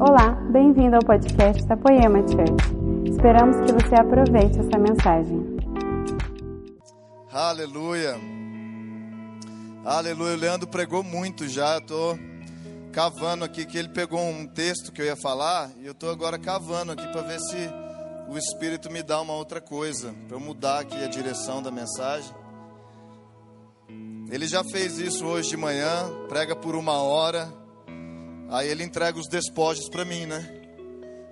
Olá, bem-vindo ao podcast da Poema Church. Esperamos que você aproveite essa mensagem. Aleluia. Aleluia. O Leandro pregou muito já. Tô cavando aqui que ele pegou um texto que eu ia falar e eu tô agora cavando aqui para ver se o Espírito me dá uma outra coisa, para eu mudar aqui a direção da mensagem. Ele já fez isso hoje de manhã, prega por uma hora, aí ele entrega os despojos para mim, né?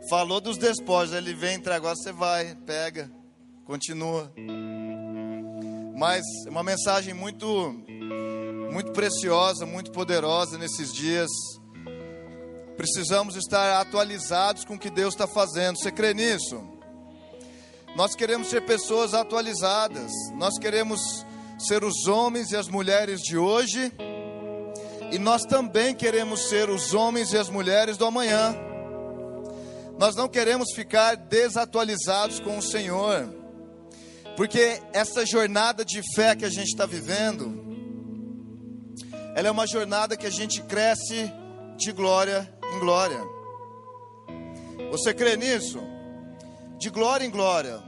Falou dos despojos, ele vem entregar, agora você vai, pega, continua. Mas é uma mensagem muito, muito preciosa, muito poderosa nesses dias. Precisamos estar atualizados com o que Deus está fazendo. Você crê nisso? Nós queremos ser pessoas atualizadas. Nós queremos ser os homens e as mulheres de hoje, e nós também queremos ser os homens e as mulheres do amanhã. Nós não queremos ficar desatualizados com o Senhor, porque essa jornada de fé que a gente está vivendo, ela é uma jornada que a gente cresce de glória em glória. Você crê nisso? De glória em glória.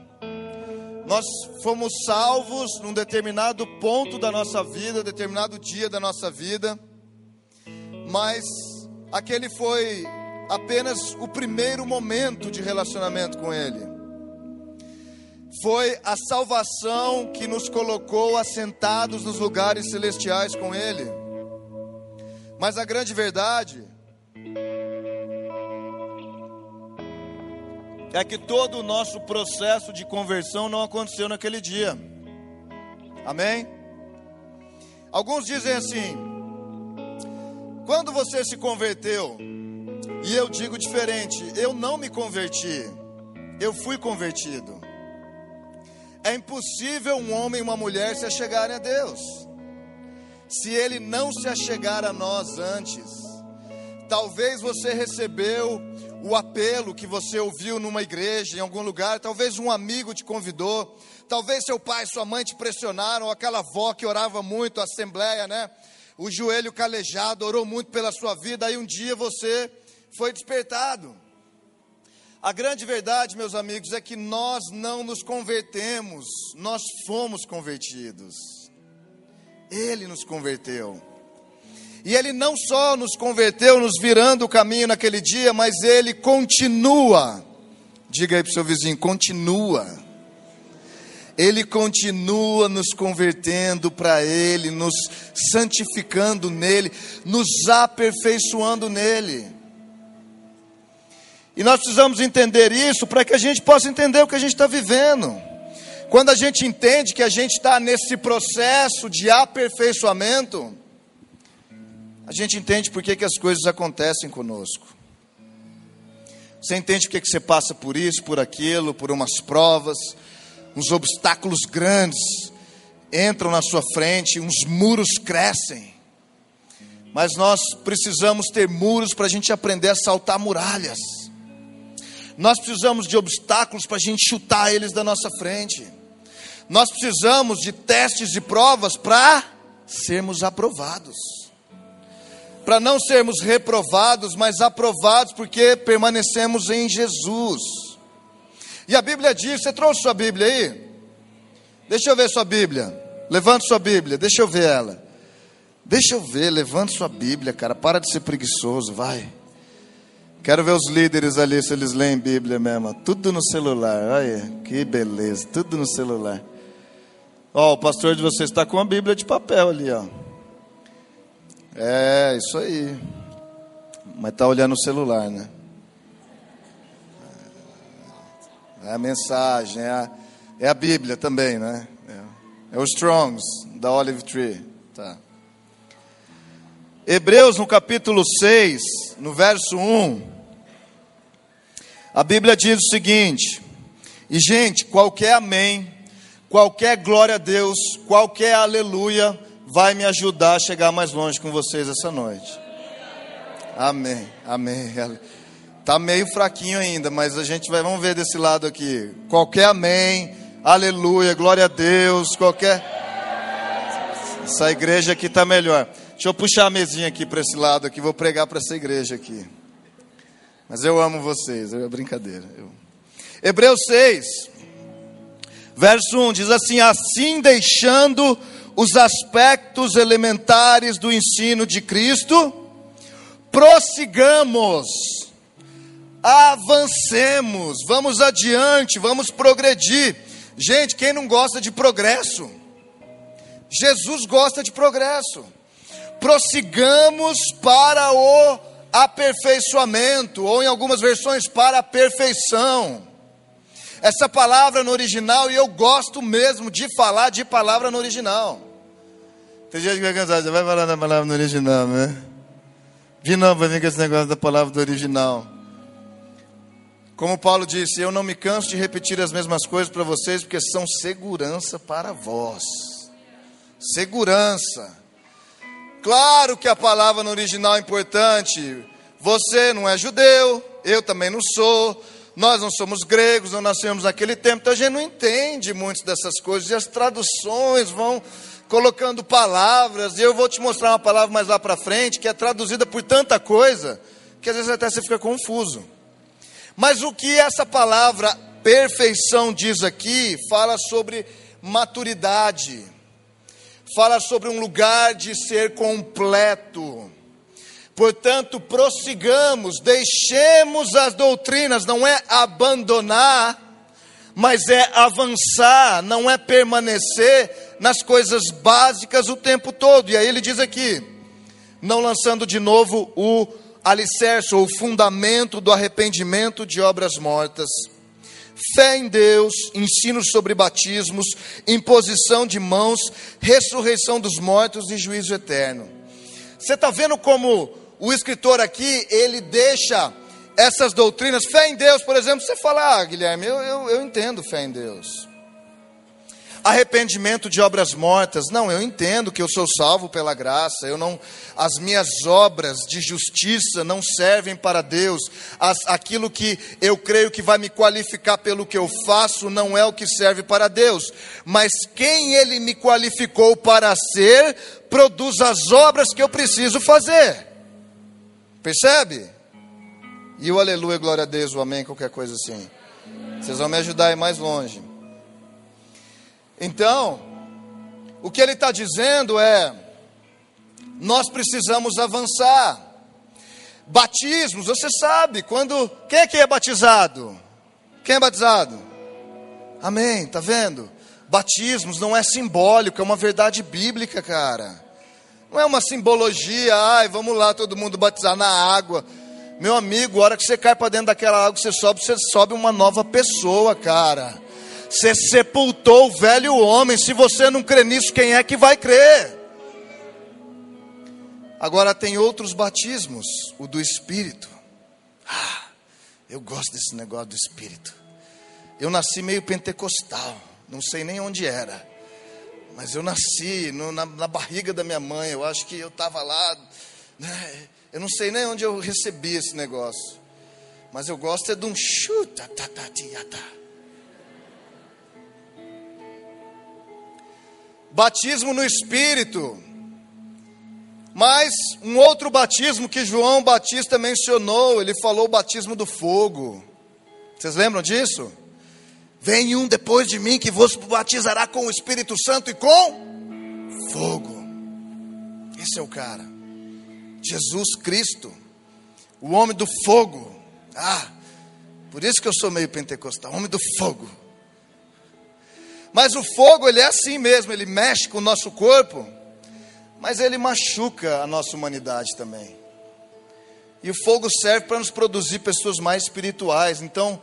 Nós fomos salvos num determinado ponto da nossa vida, determinado dia da nossa vida, mas aquele foi apenas o primeiro momento de relacionamento com Ele. Foi a salvação que nos colocou assentados nos lugares celestiais com Ele. Mas a grande verdade é que todo o nosso processo de conversão não aconteceu naquele dia. Amém? Alguns dizem assim: quando você se converteu, e eu digo diferente, eu não me converti, eu fui convertido. É impossível um homem e uma mulher se achegarem a Deus, se ele não se achegar a nós antes. Talvez você recebeu o apelo que você ouviu numa igreja, em algum lugar, talvez um amigo te convidou, talvez seu pai, sua mãe te pressionaram, aquela avó que orava muito, a assembleia, né? O joelho calejado, orou muito pela sua vida, aí um dia você foi despertado. A grande verdade, meus amigos, é que nós não nos convertemos, nós fomos convertidos. Ele nos converteu. E ele não só nos converteu, nos virando o caminho naquele dia, mas ele continua. Diga aí para o seu vizinho: continua. Ele continua nos convertendo para Ele, nos santificando nele, nos aperfeiçoando nele. E nós precisamos entender isso para que a gente possa entender o que a gente está vivendo. Quando a gente entende que a gente está nesse processo de aperfeiçoamento, a gente entende por que, que as coisas acontecem conosco. Você entende por que, que você passa por isso, por aquilo, por umas provas, uns obstáculos grandes entram na sua frente, uns muros crescem. Mas nós precisamos ter muros para a gente aprender a saltar muralhas. Nós precisamos de obstáculos para a gente chutar eles da nossa frente. Nós precisamos de testes e provas para sermos aprovados para não sermos reprovados, mas aprovados, porque permanecemos em Jesus. E a Bíblia diz: você trouxe sua Bíblia aí? Deixa eu ver sua Bíblia. Levante sua Bíblia, deixa eu ver ela. Deixa eu ver, levante sua Bíblia, cara. Para de ser preguiçoso, vai. Quero ver os líderes ali se eles leem Bíblia mesmo. Tudo no celular. Olha, que beleza. Tudo no celular. Ó, o pastor de vocês está com a Bíblia de papel ali, ó. É, isso aí. Mas tá olhando o celular, né? É a mensagem, é a, é a Bíblia também, né? É, é o Strongs, da Olive Tree. Tá. Hebreus, no capítulo 6, no verso 1, a Bíblia diz o seguinte: E, gente, qualquer amém, qualquer glória a Deus, qualquer aleluia, vai me ajudar a chegar mais longe com vocês essa noite. Amém, amém. Tá meio fraquinho ainda, mas a gente vai, vamos ver desse lado aqui. Qualquer amém, aleluia, glória a Deus, qualquer. Essa igreja aqui tá melhor. Deixa eu puxar a mesinha aqui para esse lado aqui, vou pregar para essa igreja aqui. Mas eu amo vocês, é brincadeira. Eu... Hebreus 6, verso 1 diz assim: Assim deixando os aspectos elementares do ensino de Cristo, prossigamos, avancemos, vamos adiante, vamos progredir. Gente, quem não gosta de progresso? Jesus gosta de progresso. Prossigamos para o aperfeiçoamento, ou em algumas versões, para a perfeição. Essa palavra no original, e eu gosto mesmo de falar de palavra no original. Tem gente que vai cansar, já vai falar da palavra no original, né? De novo vai vir com esse negócio da palavra do original. Como Paulo disse, eu não me canso de repetir as mesmas coisas para vocês, porque são segurança para vós. Segurança. Claro que a palavra no original é importante. Você não é judeu, eu também não sou. Nós não somos gregos, não nascemos naquele tempo, então a gente não entende muitas dessas coisas. E as traduções vão colocando palavras. E eu vou te mostrar uma palavra mais lá para frente que é traduzida por tanta coisa que às vezes até você fica confuso. Mas o que essa palavra perfeição diz aqui, fala sobre maturidade fala sobre um lugar de ser completo. Portanto, prossigamos, deixemos as doutrinas, não é abandonar, mas é avançar, não é permanecer nas coisas básicas o tempo todo. E aí ele diz aqui, não lançando de novo o alicerce ou fundamento do arrependimento de obras mortas fé em Deus, ensino sobre batismos, imposição de mãos, ressurreição dos mortos e juízo eterno. Você está vendo como o escritor aqui, ele deixa essas doutrinas, fé em Deus, por exemplo, você fala, ah, Guilherme, eu, eu, eu entendo fé em Deus. Arrependimento de obras mortas. Não, eu entendo que eu sou salvo pela graça. Eu não, as minhas obras de justiça não servem para Deus. As, aquilo que eu creio que vai me qualificar pelo que eu faço não é o que serve para Deus. Mas quem Ele me qualificou para ser, produz as obras que eu preciso fazer. Percebe? E o aleluia, glória a Deus, o amém, qualquer coisa assim. Vocês vão me ajudar a ir mais longe. Então, o que ele está dizendo é: nós precisamos avançar. Batismos, você sabe, quando. Quem é que é batizado? Quem é batizado? Amém, tá vendo? Batismos não é simbólico, é uma verdade bíblica, cara. Não é uma simbologia, ai, vamos lá todo mundo batizar na água. Meu amigo, a hora que você cai para dentro daquela água, você sobe, você sobe uma nova pessoa, cara. Você sepultou o velho homem. Se você não crê nisso, quem é que vai crer? Agora tem outros batismos, o do Espírito. Ah, eu gosto desse negócio do Espírito. Eu nasci meio pentecostal, não sei nem onde era, mas eu nasci no, na, na, barriga da minha mãe. Eu acho que eu estava lá, né? eu não sei nem onde eu recebi esse negócio, mas eu gosto é de um chuta, tá, tá. Batismo no Espírito. Mas um outro batismo que João Batista mencionou, ele falou o batismo do fogo. Vocês lembram disso? Vem um depois de mim que vos batizará com o Espírito Santo e com fogo. Esse é o cara. Jesus Cristo, o homem do fogo. Ah, por isso que eu sou meio pentecostal, homem do fogo. Mas o fogo, ele é assim mesmo, ele mexe com o nosso corpo, mas ele machuca a nossa humanidade também. E o fogo serve para nos produzir pessoas mais espirituais. Então,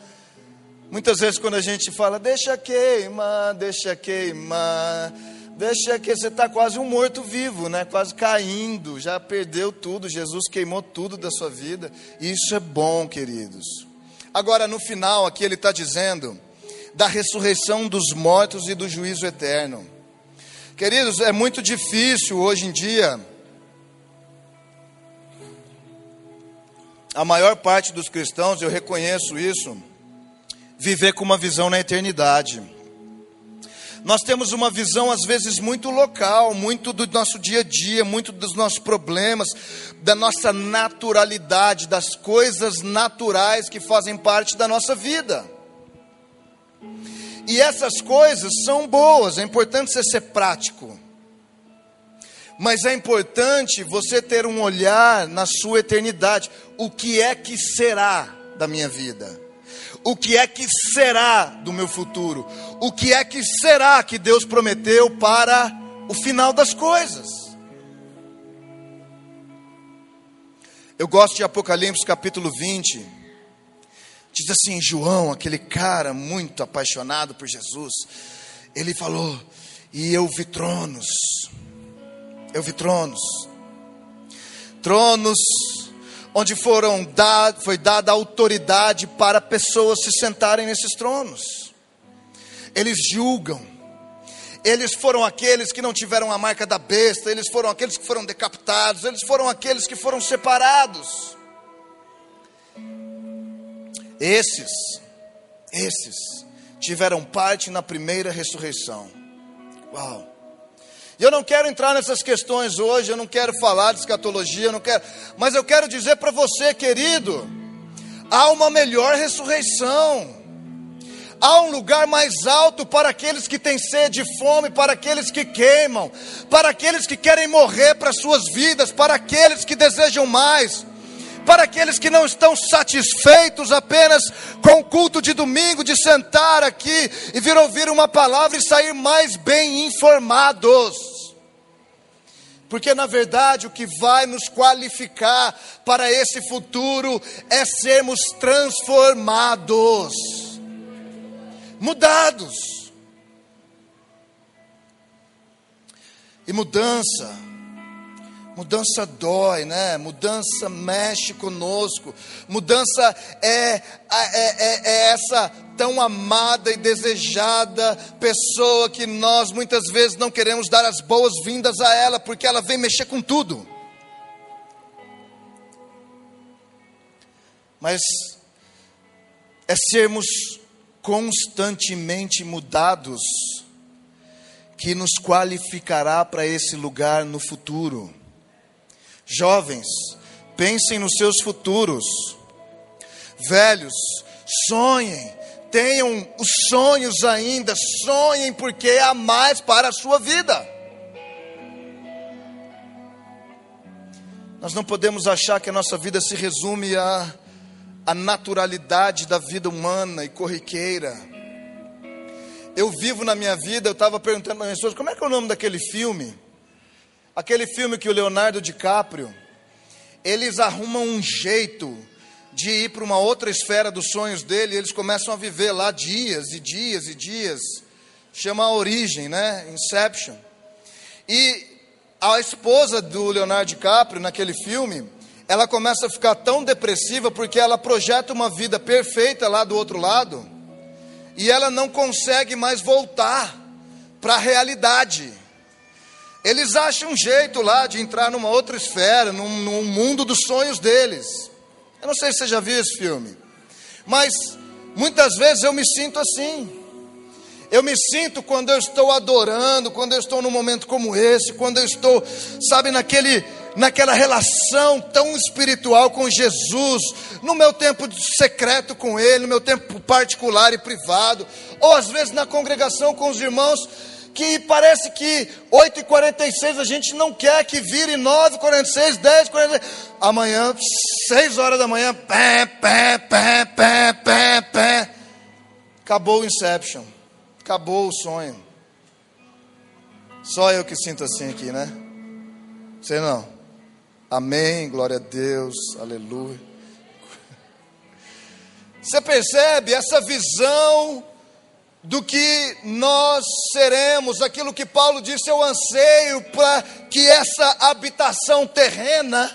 muitas vezes quando a gente fala, deixa queimar, deixa queimar, deixa que você está quase um morto-vivo, né? quase caindo, já perdeu tudo, Jesus queimou tudo da sua vida. Isso é bom, queridos. Agora, no final, aqui ele está dizendo da ressurreição dos mortos e do juízo eterno. Queridos, é muito difícil hoje em dia. A maior parte dos cristãos, eu reconheço isso, viver com uma visão na eternidade. Nós temos uma visão, às vezes, muito local, muito do nosso dia a dia, muito dos nossos problemas, da nossa naturalidade, das coisas naturais que fazem parte da nossa vida. E essas coisas são boas, é importante você ser prático. Mas é importante você ter um olhar na sua eternidade. O que é que será da minha vida? O que é que será do meu futuro? O que é que será que Deus prometeu para o final das coisas? Eu gosto de Apocalipse capítulo 20. Diz assim: João, aquele cara muito apaixonado por Jesus, ele falou: E eu vi tronos eu vi tronos. Tronos onde foram dado, foi dada autoridade para pessoas se sentarem nesses tronos. Eles julgam. Eles foram aqueles que não tiveram a marca da besta, eles foram aqueles que foram decapitados, eles foram aqueles que foram separados. Esses, esses tiveram parte na primeira ressurreição. Uau! E eu não quero entrar nessas questões hoje, eu não quero falar de escatologia, eu não quero, mas eu quero dizer para você, querido, há uma melhor ressurreição. Há um lugar mais alto para aqueles que têm sede e fome, para aqueles que queimam, para aqueles que querem morrer para suas vidas, para aqueles que desejam mais para aqueles que não estão satisfeitos apenas com o culto de domingo, de sentar aqui e vir ouvir uma palavra e sair mais bem informados. Porque na verdade o que vai nos qualificar para esse futuro é sermos transformados, mudados. E mudança Mudança dói, né? Mudança mexe conosco. Mudança é, é, é, é, essa tão amada e desejada pessoa que nós muitas vezes não queremos dar as boas-vindas a ela, porque ela vem mexer com tudo. Mas é sermos constantemente mudados que nos qualificará para esse lugar no futuro. Jovens, pensem nos seus futuros. Velhos, sonhem, tenham os sonhos ainda, sonhem porque há mais para a sua vida. Nós não podemos achar que a nossa vida se resume à, à naturalidade da vida humana e corriqueira. Eu vivo na minha vida, eu estava perguntando para as pessoas, como é que é o nome daquele filme? Aquele filme que o Leonardo DiCaprio, eles arrumam um jeito de ir para uma outra esfera dos sonhos dele, eles começam a viver lá dias e dias e dias. Chama a origem, né? Inception. E a esposa do Leonardo DiCaprio, naquele filme, ela começa a ficar tão depressiva porque ela projeta uma vida perfeita lá do outro lado e ela não consegue mais voltar para a realidade. Eles acham um jeito lá de entrar numa outra esfera, num, num mundo dos sonhos deles. Eu não sei se você já viu esse filme, mas muitas vezes eu me sinto assim. Eu me sinto quando eu estou adorando, quando eu estou num momento como esse, quando eu estou, sabe, naquele, naquela relação tão espiritual com Jesus, no meu tempo secreto com Ele, no meu tempo particular e privado, ou às vezes na congregação com os irmãos, que parece que 8h46 a gente não quer que vire 9h46, 10h46. Amanhã, 6 horas da manhã, pé, pé, pé, pé, pé, pé. Acabou o Inception. Acabou o sonho. Só eu que sinto assim aqui, né? Sei não. Amém, glória a Deus, aleluia. Você percebe essa visão do que nós seremos, aquilo que Paulo disse, eu anseio para que essa habitação terrena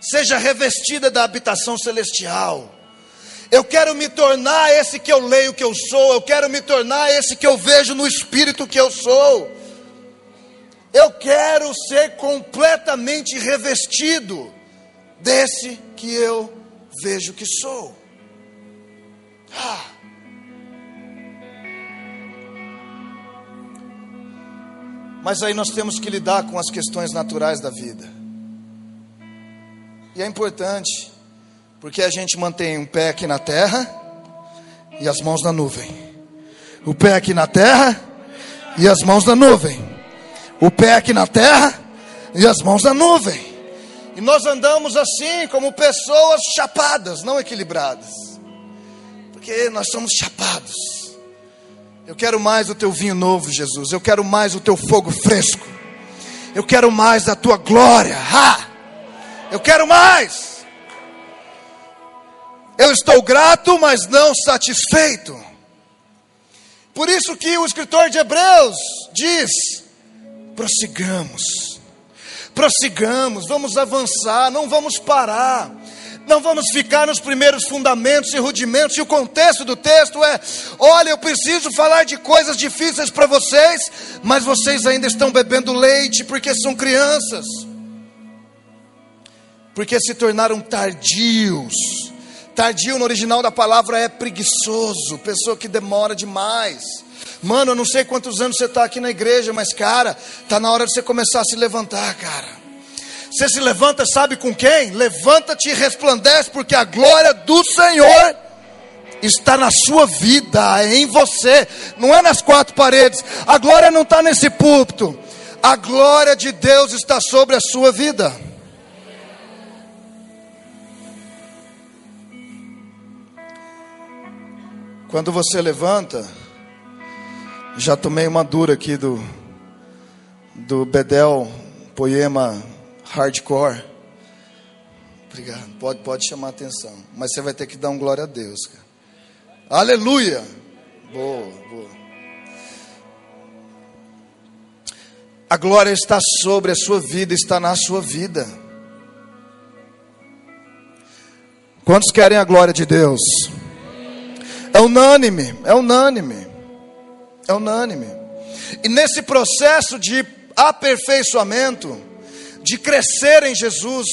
seja revestida da habitação celestial. Eu quero me tornar esse que eu leio que eu sou, eu quero me tornar esse que eu vejo no espírito que eu sou. Eu quero ser completamente revestido desse que eu vejo que sou. Ah. Mas aí nós temos que lidar com as questões naturais da vida. E é importante, porque a gente mantém um pé aqui na terra e as mãos na nuvem. O pé aqui na terra e as mãos na nuvem. O pé aqui na terra e as mãos na nuvem. E nós andamos assim, como pessoas chapadas, não equilibradas. Porque nós somos chapados. Eu quero mais o teu vinho novo, Jesus. Eu quero mais o teu fogo fresco. Eu quero mais da tua glória. Ha! Eu quero mais. Eu estou grato, mas não satisfeito. Por isso que o escritor de Hebreus diz: prossigamos prossigamos, vamos avançar, não vamos parar. Não vamos ficar nos primeiros fundamentos e rudimentos. E o contexto do texto é: olha, eu preciso falar de coisas difíceis para vocês, mas vocês ainda estão bebendo leite porque são crianças, porque se tornaram tardios. Tardio no original da palavra é preguiçoso, pessoa que demora demais. Mano, eu não sei quantos anos você está aqui na igreja, mas cara, tá na hora de você começar a se levantar, cara. Você se levanta, sabe com quem? Levanta-te e resplandece, porque a glória do Senhor está na sua vida, em você, não é nas quatro paredes. A glória não está nesse púlpito, a glória de Deus está sobre a sua vida. Quando você levanta, já tomei uma dura aqui do, do Bedel, poema hardcore. Obrigado. Pode, pode chamar atenção. Mas você vai ter que dar um glória a Deus, cara. Aleluia. Boa, boa. A glória está sobre a sua vida, está na sua vida. Quantos querem a glória de Deus? É unânime, é unânime. É unânime. E nesse processo de aperfeiçoamento, de crescer em Jesus,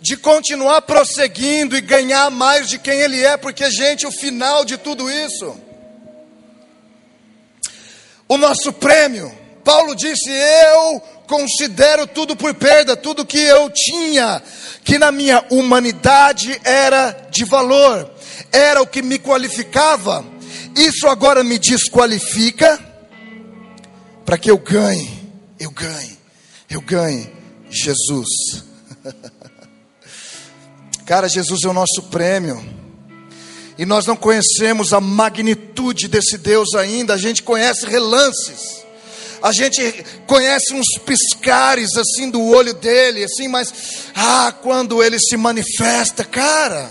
de continuar prosseguindo e ganhar mais de quem Ele é, porque, gente, o final de tudo isso, o nosso prêmio, Paulo disse: Eu considero tudo por perda, tudo que eu tinha, que na minha humanidade era de valor, era o que me qualificava, isso agora me desqualifica. Para que eu ganhe, eu ganhe, eu ganhe Jesus. Cara, Jesus é o nosso prêmio. E nós não conhecemos a magnitude desse Deus ainda, a gente conhece relances. A gente conhece uns piscares assim do olho dele, assim, mas ah, quando ele se manifesta, cara,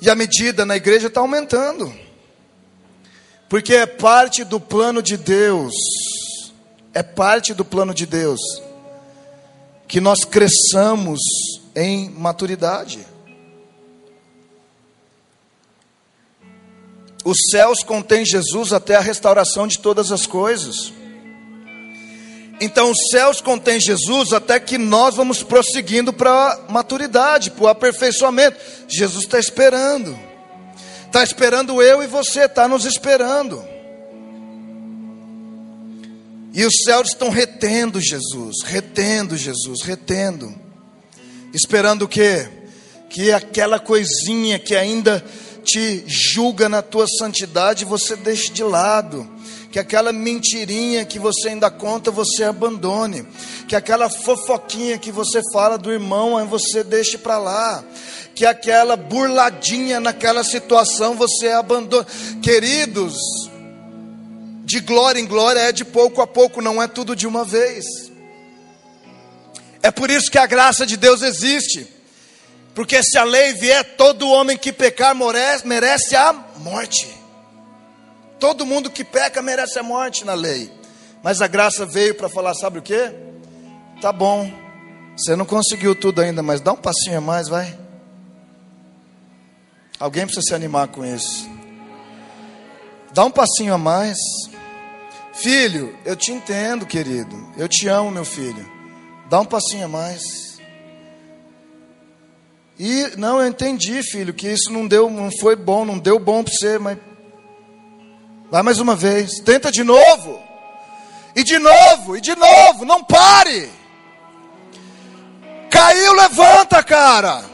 e a medida na igreja está aumentando. Porque é parte do plano de Deus. É parte do plano de Deus que nós cresçamos em maturidade. Os céus contêm Jesus até a restauração de todas as coisas. Então, os céus contêm Jesus até que nós vamos prosseguindo para a maturidade, para o aperfeiçoamento. Jesus está esperando, está esperando eu e você, está nos esperando. E os céus estão retendo Jesus, retendo Jesus, retendo, esperando o quê? Que aquela coisinha que ainda te julga na tua santidade você deixe de lado que aquela mentirinha que você ainda conta você abandone, que aquela fofoquinha que você fala do irmão você deixe para lá, que aquela burladinha naquela situação você abandone. Queridos, de glória em glória é de pouco a pouco, não é tudo de uma vez. É por isso que a graça de Deus existe. Porque se a lei vier, todo homem que pecar merece a morte. Todo mundo que peca merece a morte na lei. Mas a graça veio para falar, sabe o que? Tá bom. Você não conseguiu tudo ainda, mas dá um passinho a mais, vai. Alguém precisa se animar com isso. Dá um passinho a mais. Filho, eu te entendo, querido. Eu te amo, meu filho. Dá um passinho a mais. E não, eu entendi, filho, que isso não deu, não foi bom, não deu bom para você, mas Vai mais uma vez. Tenta de novo. E de novo, e de novo, não pare. Caiu, levanta, cara.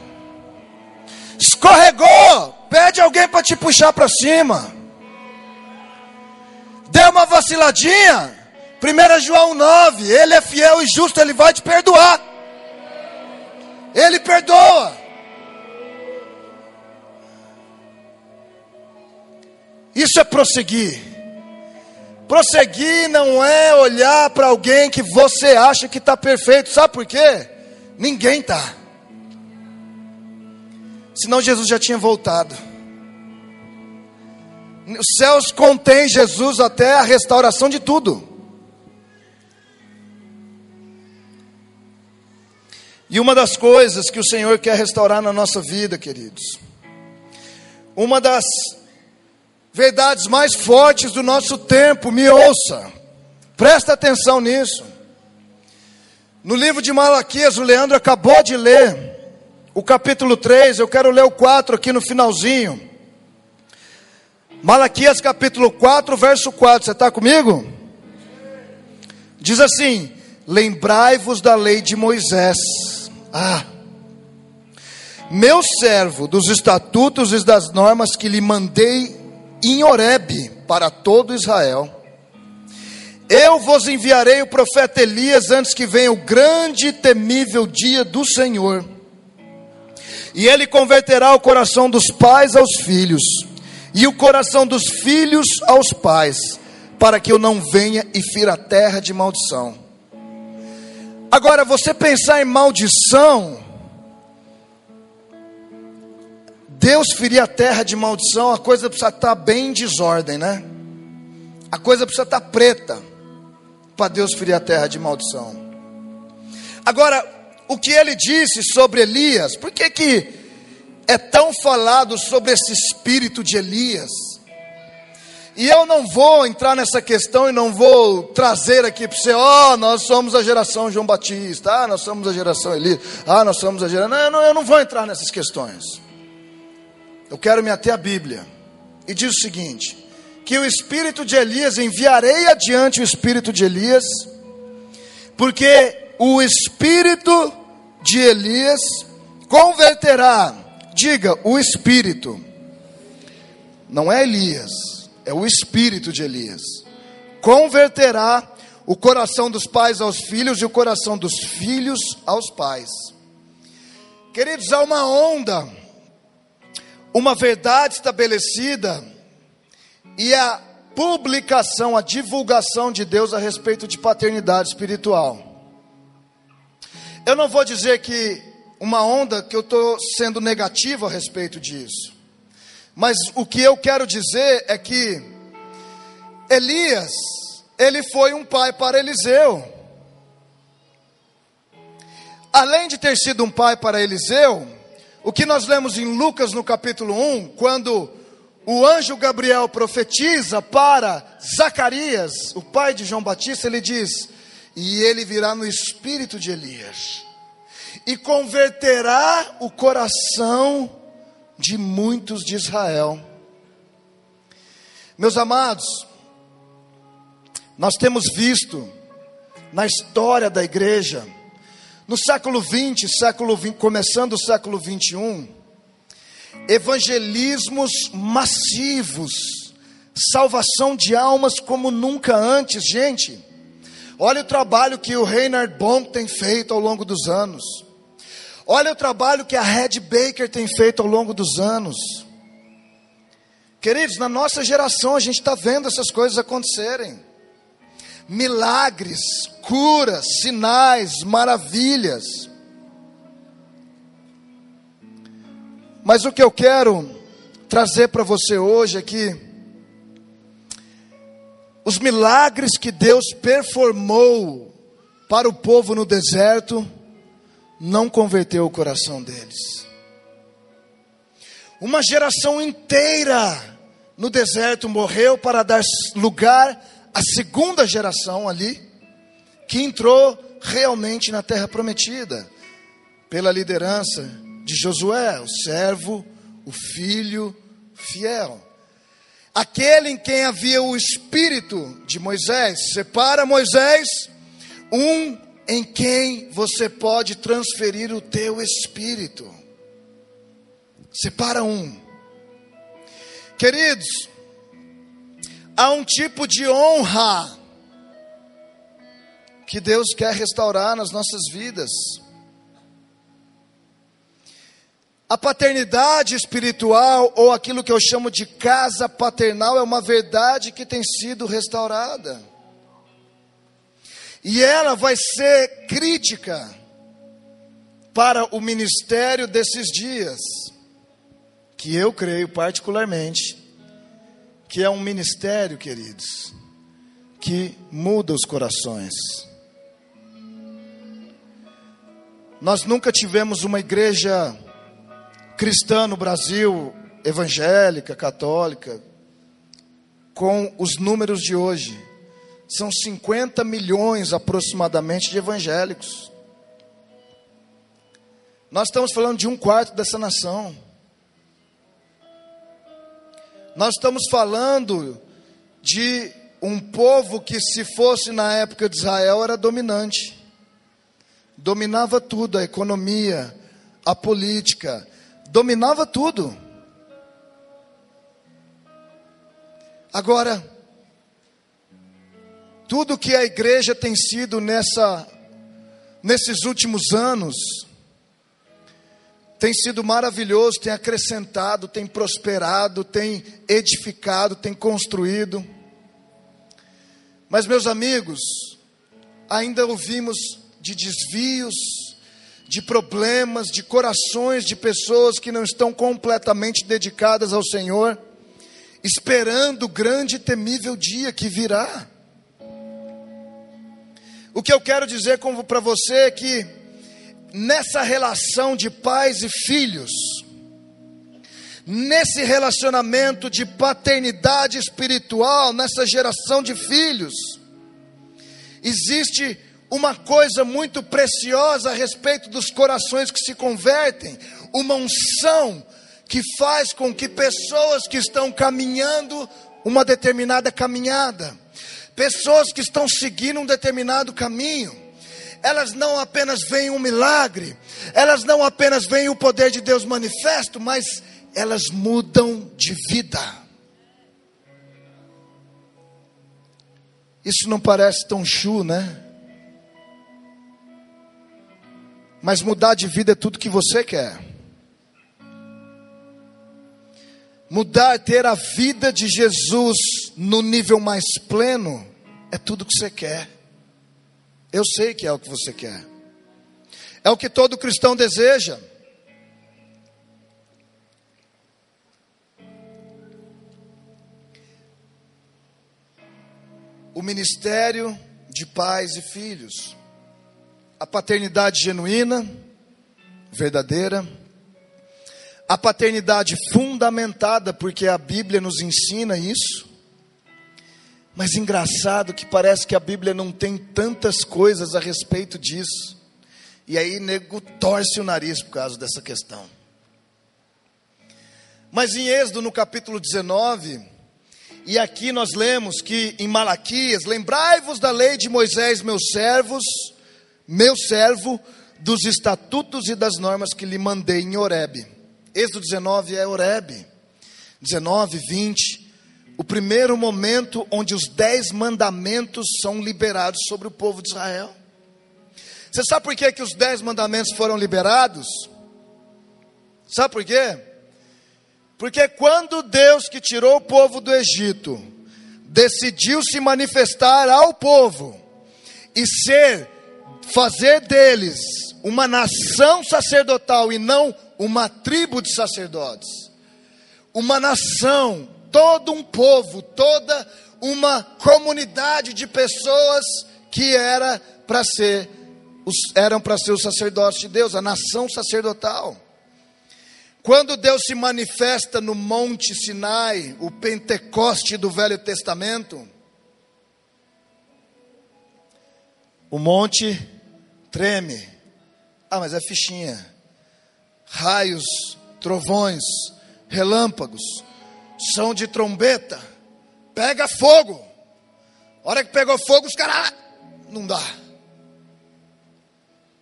Escorregou, pede alguém para te puxar para cima. Deu uma vaciladinha. 1 João 9, ele é fiel e justo, ele vai te perdoar. Ele perdoa. Isso é prosseguir. Prosseguir não é olhar para alguém que você acha que está perfeito. Sabe por quê? Ninguém está. Senão Jesus já tinha voltado. Os céus contém Jesus até a restauração de tudo. E uma das coisas que o Senhor quer restaurar na nossa vida, queridos, uma das verdades mais fortes do nosso tempo, me ouça, presta atenção nisso. No livro de Malaquias, o Leandro acabou de ler o capítulo 3, eu quero ler o 4 aqui no finalzinho. Malaquias capítulo 4, verso 4, você está comigo? Diz assim: Lembrai-vos da lei de Moisés. Ah, meu servo, dos estatutos e das normas que lhe mandei em Horebe para todo Israel. Eu vos enviarei o profeta Elias antes que venha o grande e temível dia do Senhor. E ele converterá o coração dos pais aos filhos, e o coração dos filhos aos pais, para que eu não venha e fira a terra de maldição. Agora, você pensar em maldição, Deus ferir a terra de maldição, a coisa precisa estar bem em desordem, né? A coisa precisa estar preta para Deus ferir a terra de maldição. Agora, o que ele disse sobre Elias, por que, que é tão falado sobre esse espírito de Elias? E eu não vou entrar nessa questão e não vou trazer aqui para você, ó, oh, nós somos a geração João Batista, ah, nós somos a geração Elias, ah, nós somos a geração. Não, não, eu não vou entrar nessas questões. Eu quero me ater à Bíblia. E diz o seguinte: que o espírito de Elias, enviarei adiante o espírito de Elias, porque o espírito de Elias converterá, diga, o espírito, não é Elias, é o espírito de Elias, converterá o coração dos pais aos filhos e o coração dos filhos aos pais. Queridos, há uma onda uma verdade estabelecida e a publicação, a divulgação de Deus a respeito de paternidade espiritual. Eu não vou dizer que uma onda que eu estou sendo negativo a respeito disso, mas o que eu quero dizer é que Elias, ele foi um pai para Eliseu. Além de ter sido um pai para Eliseu, o que nós lemos em Lucas no capítulo 1, quando o anjo Gabriel profetiza para Zacarias, o pai de João Batista, ele diz: E ele virá no espírito de Elias, e converterá o coração de muitos de Israel. Meus amados, nós temos visto na história da igreja, no século 20, século 20, começando o século 21, evangelismos massivos, salvação de almas como nunca antes, gente. Olha o trabalho que o Reinhard Bonk tem feito ao longo dos anos. Olha o trabalho que a Red Baker tem feito ao longo dos anos. Queridos, na nossa geração a gente está vendo essas coisas acontecerem milagres, curas, sinais, maravilhas. Mas o que eu quero trazer para você hoje é que os milagres que Deus performou para o povo no deserto não converteu o coração deles. Uma geração inteira no deserto morreu para dar lugar a segunda geração ali, que entrou realmente na terra prometida, pela liderança de Josué, o servo, o filho fiel. aquele em quem havia o espírito de Moisés. Separa Moisés, um em quem você pode transferir o teu espírito. Separa um. Queridos, há um tipo de honra que Deus quer restaurar nas nossas vidas. A paternidade espiritual, ou aquilo que eu chamo de casa paternal, é uma verdade que tem sido restaurada. E ela vai ser crítica para o ministério desses dias, que eu creio particularmente que é um ministério, queridos, que muda os corações. Nós nunca tivemos uma igreja cristã no Brasil, evangélica, católica, com os números de hoje. São 50 milhões aproximadamente de evangélicos. Nós estamos falando de um quarto dessa nação. Nós estamos falando de um povo que, se fosse na época de Israel, era dominante dominava tudo, a economia, a política, dominava tudo. Agora, tudo que a igreja tem sido nessa nesses últimos anos tem sido maravilhoso, tem acrescentado, tem prosperado, tem edificado, tem construído. Mas meus amigos, ainda ouvimos de desvios, de problemas, de corações de pessoas que não estão completamente dedicadas ao Senhor, esperando o grande e temível dia que virá. O que eu quero dizer para você é que, nessa relação de pais e filhos, nesse relacionamento de paternidade espiritual, nessa geração de filhos, existe uma coisa muito preciosa a respeito dos corações que se convertem, uma unção que faz com que pessoas que estão caminhando uma determinada caminhada, pessoas que estão seguindo um determinado caminho, elas não apenas veem um milagre, elas não apenas veem o poder de Deus manifesto, mas elas mudam de vida. Isso não parece tão chu, né? Mas mudar de vida é tudo que você quer. Mudar, ter a vida de Jesus no nível mais pleno, é tudo que você quer. Eu sei que é o que você quer. É o que todo cristão deseja. O ministério de pais e filhos a paternidade genuína, verdadeira, a paternidade fundamentada, porque a Bíblia nos ensina isso. Mas engraçado que parece que a Bíblia não tem tantas coisas a respeito disso. E aí nego torce o nariz por causa dessa questão. Mas em Êxodo, no capítulo 19, e aqui nós lemos que em Malaquias, lembrai-vos da lei de Moisés, meus servos, meu servo, dos estatutos e das normas que lhe mandei em Horebe. Êxodo 19 é Horebe. 19, 20. O primeiro momento onde os dez mandamentos são liberados sobre o povo de Israel. Você sabe por que, que os dez mandamentos foram liberados? Sabe por quê? Porque quando Deus que tirou o povo do Egito decidiu se manifestar ao povo e ser fazer deles uma nação sacerdotal e não uma tribo de sacerdotes. Uma nação, todo um povo, toda uma comunidade de pessoas que era para ser os, eram para ser os sacerdotes de Deus, a nação sacerdotal. Quando Deus se manifesta no Monte Sinai, o Pentecoste do Velho Testamento, o monte treme. Ah, mas é fichinha. Raios, trovões, relâmpagos, som de trombeta, pega fogo. A hora que pegou fogo, os caras. Não dá.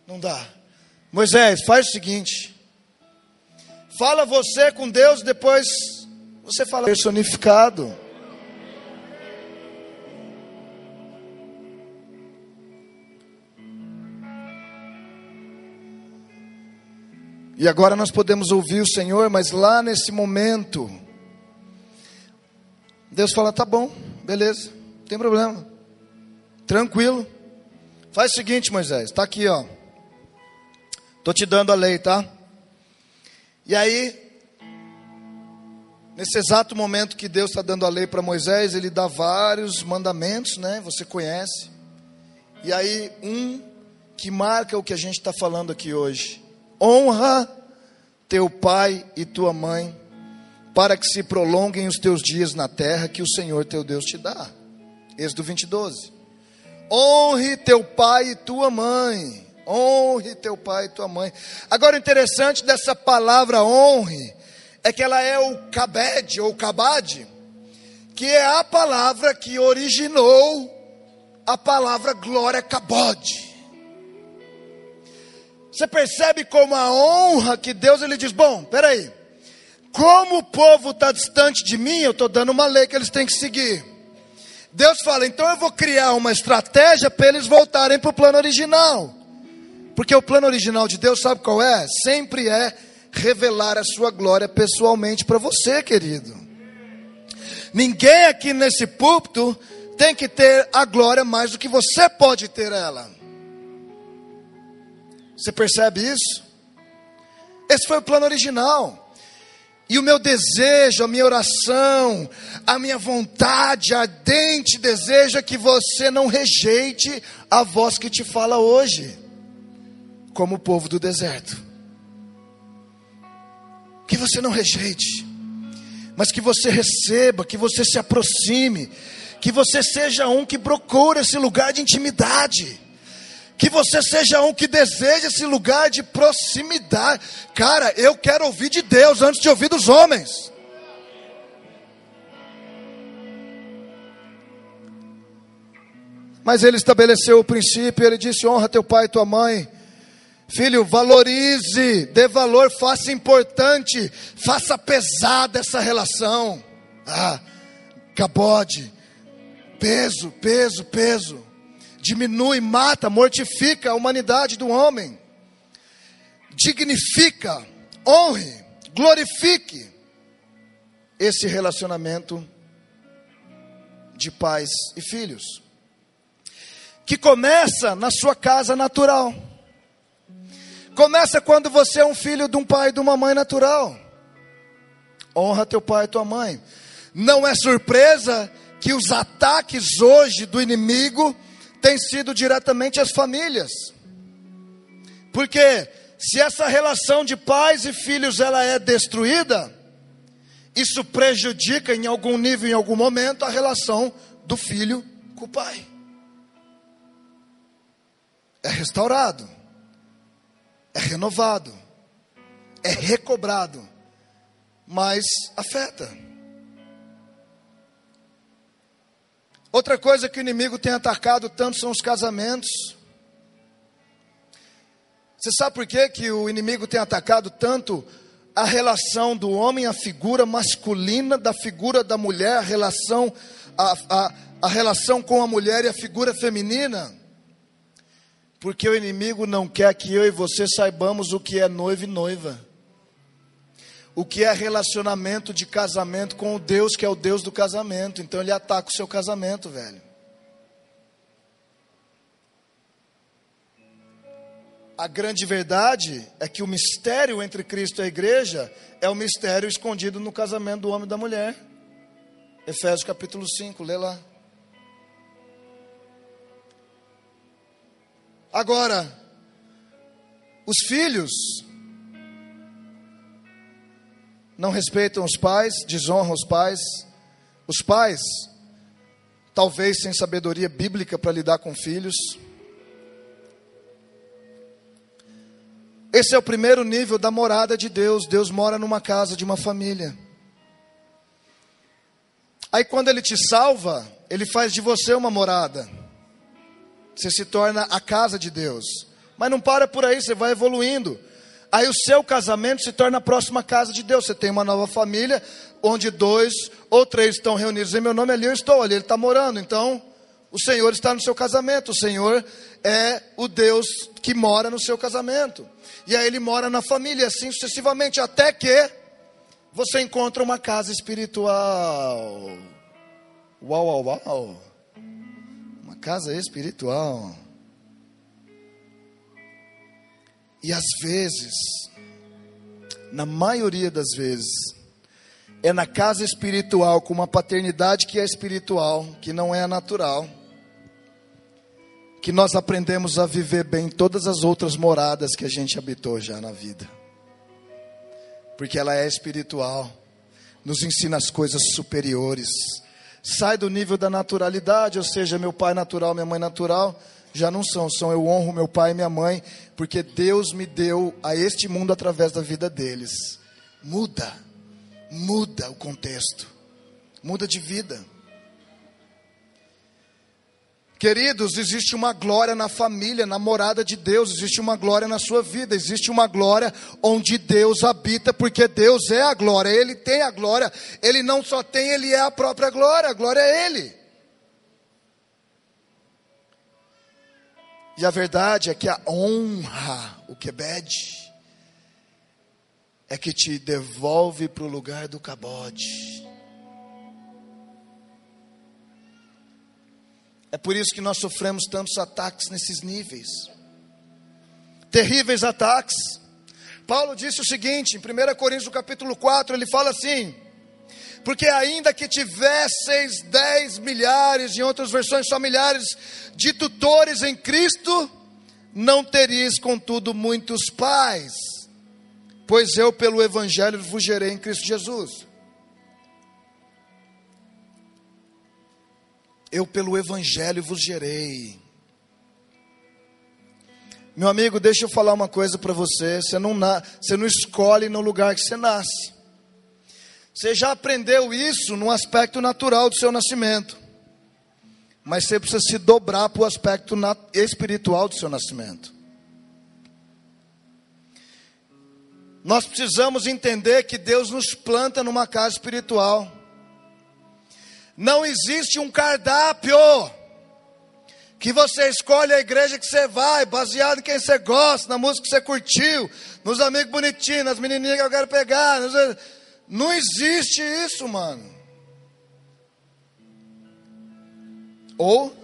Não dá. Moisés, faz o seguinte. Fala você com Deus, depois você fala personificado. E agora nós podemos ouvir o Senhor, mas lá nesse momento, Deus fala: tá bom, beleza, não tem problema, tranquilo. Faz o seguinte, Moisés, está aqui, ó. Estou te dando a lei, tá? E aí, nesse exato momento que Deus está dando a lei para Moisés, ele dá vários mandamentos, né? Você conhece. E aí, um que marca o que a gente está falando aqui hoje honra teu pai e tua mãe, para que se prolonguem os teus dias na terra que o Senhor teu Deus te dá. Êxodo 20, 12. Honre teu pai e tua mãe. Honre teu pai e tua mãe. Agora, o interessante dessa palavra honre é que ela é o kabed ou kabad, que é a palavra que originou a palavra glória kabod. Você percebe como a honra que Deus ele diz: bom, peraí, como o povo está distante de mim, eu estou dando uma lei que eles têm que seguir. Deus fala: então eu vou criar uma estratégia para eles voltarem para o plano original. Porque o plano original de Deus, sabe qual é? Sempre é revelar a sua glória pessoalmente para você, querido. Ninguém aqui nesse púlpito tem que ter a glória mais do que você pode ter ela. Você percebe isso? Esse foi o plano original. E o meu desejo, a minha oração, a minha vontade, ardente desejo é que você não rejeite a voz que te fala hoje, como o povo do deserto. Que você não rejeite, mas que você receba, que você se aproxime, que você seja um que procura esse lugar de intimidade que você seja um que deseja esse lugar de proximidade. Cara, eu quero ouvir de Deus antes de ouvir dos homens. Mas ele estabeleceu o princípio, ele disse: honra teu pai e tua mãe. Filho, valorize, dê valor, faça importante, faça pesada essa relação. Ah, cabode, peso, peso, peso diminui, mata, mortifica a humanidade do homem, dignifica, honre, glorifique esse relacionamento de pais e filhos, que começa na sua casa natural. Começa quando você é um filho de um pai e de uma mãe natural. Honra teu pai e tua mãe. Não é surpresa que os ataques hoje do inimigo tem sido diretamente as famílias. Porque se essa relação de pais e filhos ela é destruída, isso prejudica em algum nível, em algum momento, a relação do filho com o pai. É restaurado, é renovado, é recobrado, mas afeta. Outra coisa que o inimigo tem atacado tanto são os casamentos. Você sabe por que, que o inimigo tem atacado tanto a relação do homem, a figura masculina, da figura da mulher, a relação, a, a, a relação com a mulher e a figura feminina? Porque o inimigo não quer que eu e você saibamos o que é noivo e noiva o que é relacionamento de casamento com o Deus que é o Deus do casamento. Então ele ataca o seu casamento, velho. A grande verdade é que o mistério entre Cristo e a igreja é o mistério escondido no casamento do homem e da mulher. Efésios capítulo 5, lê lá. Agora, os filhos não respeitam os pais, desonram os pais. Os pais, talvez sem sabedoria bíblica para lidar com filhos. Esse é o primeiro nível da morada de Deus. Deus mora numa casa de uma família. Aí quando ele te salva, ele faz de você uma morada. Você se torna a casa de Deus. Mas não para por aí, você vai evoluindo. Aí o seu casamento se torna a próxima casa de Deus. Você tem uma nova família, onde dois ou três estão reunidos em meu nome, ali eu estou, ali ele está morando. Então, o Senhor está no seu casamento. O Senhor é o Deus que mora no seu casamento. E aí ele mora na família, assim sucessivamente, até que você encontra uma casa espiritual. Uau, uau, uau. Uma casa espiritual. E às vezes, na maioria das vezes, é na casa espiritual, com uma paternidade que é espiritual, que não é natural, que nós aprendemos a viver bem todas as outras moradas que a gente habitou já na vida. Porque ela é espiritual, nos ensina as coisas superiores, sai do nível da naturalidade, ou seja, meu pai natural, minha mãe natural, já não são, são eu honro meu pai e minha mãe, porque Deus me deu a este mundo através da vida deles. Muda, muda o contexto, muda de vida. Queridos, existe uma glória na família, na morada de Deus, existe uma glória na sua vida, existe uma glória onde Deus habita, porque Deus é a glória, Ele tem a glória, Ele não só tem, Ele é a própria glória, a glória é Ele. E a verdade é que a honra, o quebede, é que te devolve para o lugar do cabode. É por isso que nós sofremos tantos ataques nesses níveis. Terríveis ataques. Paulo disse o seguinte, em 1 Coríntios capítulo 4, ele fala assim: porque ainda que tivesseis dez milhares, em outras versões só milhares, de tutores em Cristo, não teríeis contudo muitos pais, pois eu pelo Evangelho vos gerei em Cristo Jesus. Eu pelo Evangelho vos gerei. Meu amigo, deixa eu falar uma coisa para você. Você não, você não escolhe no lugar que você nasce. Você já aprendeu isso no aspecto natural do seu nascimento. Mas você precisa se dobrar para o aspecto espiritual do seu nascimento. Nós precisamos entender que Deus nos planta numa casa espiritual. Não existe um cardápio que você escolhe a igreja que você vai, baseado em quem você gosta, na música que você curtiu, nos amigos bonitinhos, nas menininhas que eu quero pegar. Não existe isso, mano. Ou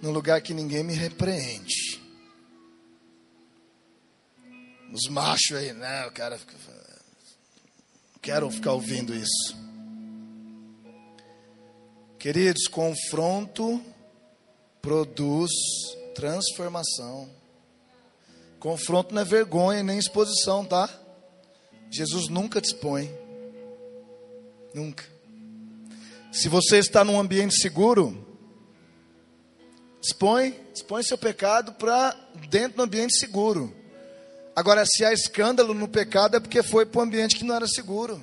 no lugar que ninguém me repreende. Os machos aí, né? O cara fica. Quero ficar ouvindo isso. Queridos, confronto produz transformação. Confronto não é vergonha nem exposição, tá? Jesus nunca expõe. Nunca. Se você está num ambiente seguro, expõe, expõe seu pecado para dentro do ambiente seguro. Agora, se há escândalo no pecado, é porque foi para um ambiente que não era seguro.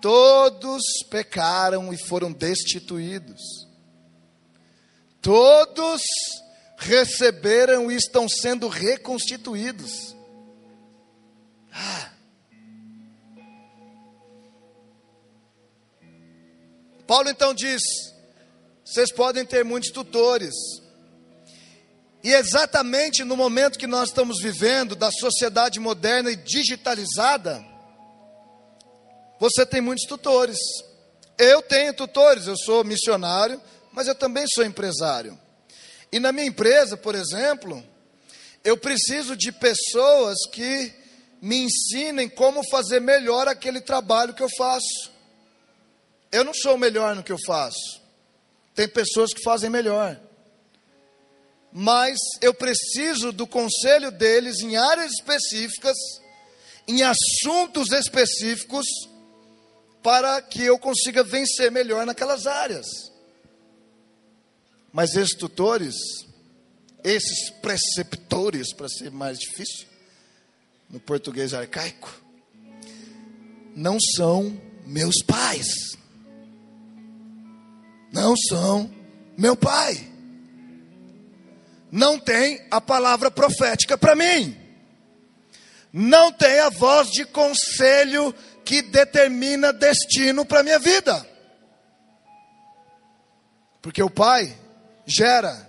Todos pecaram e foram destituídos. Todos receberam e estão sendo reconstituídos. Ah. Paulo então diz: vocês podem ter muitos tutores. E exatamente no momento que nós estamos vivendo, da sociedade moderna e digitalizada, você tem muitos tutores. Eu tenho tutores, eu sou missionário, mas eu também sou empresário. E na minha empresa, por exemplo, eu preciso de pessoas que me ensinem como fazer melhor aquele trabalho que eu faço. Eu não sou o melhor no que eu faço. Tem pessoas que fazem melhor. Mas eu preciso do conselho deles em áreas específicas, em assuntos específicos, para que eu consiga vencer melhor naquelas áreas. Mas esses tutores, esses preceptores, para ser mais difícil, no português arcaico, não são meus pais. Não são meu pai. Não tem a palavra profética para mim. Não tem a voz de conselho que determina destino para minha vida. Porque o pai gera.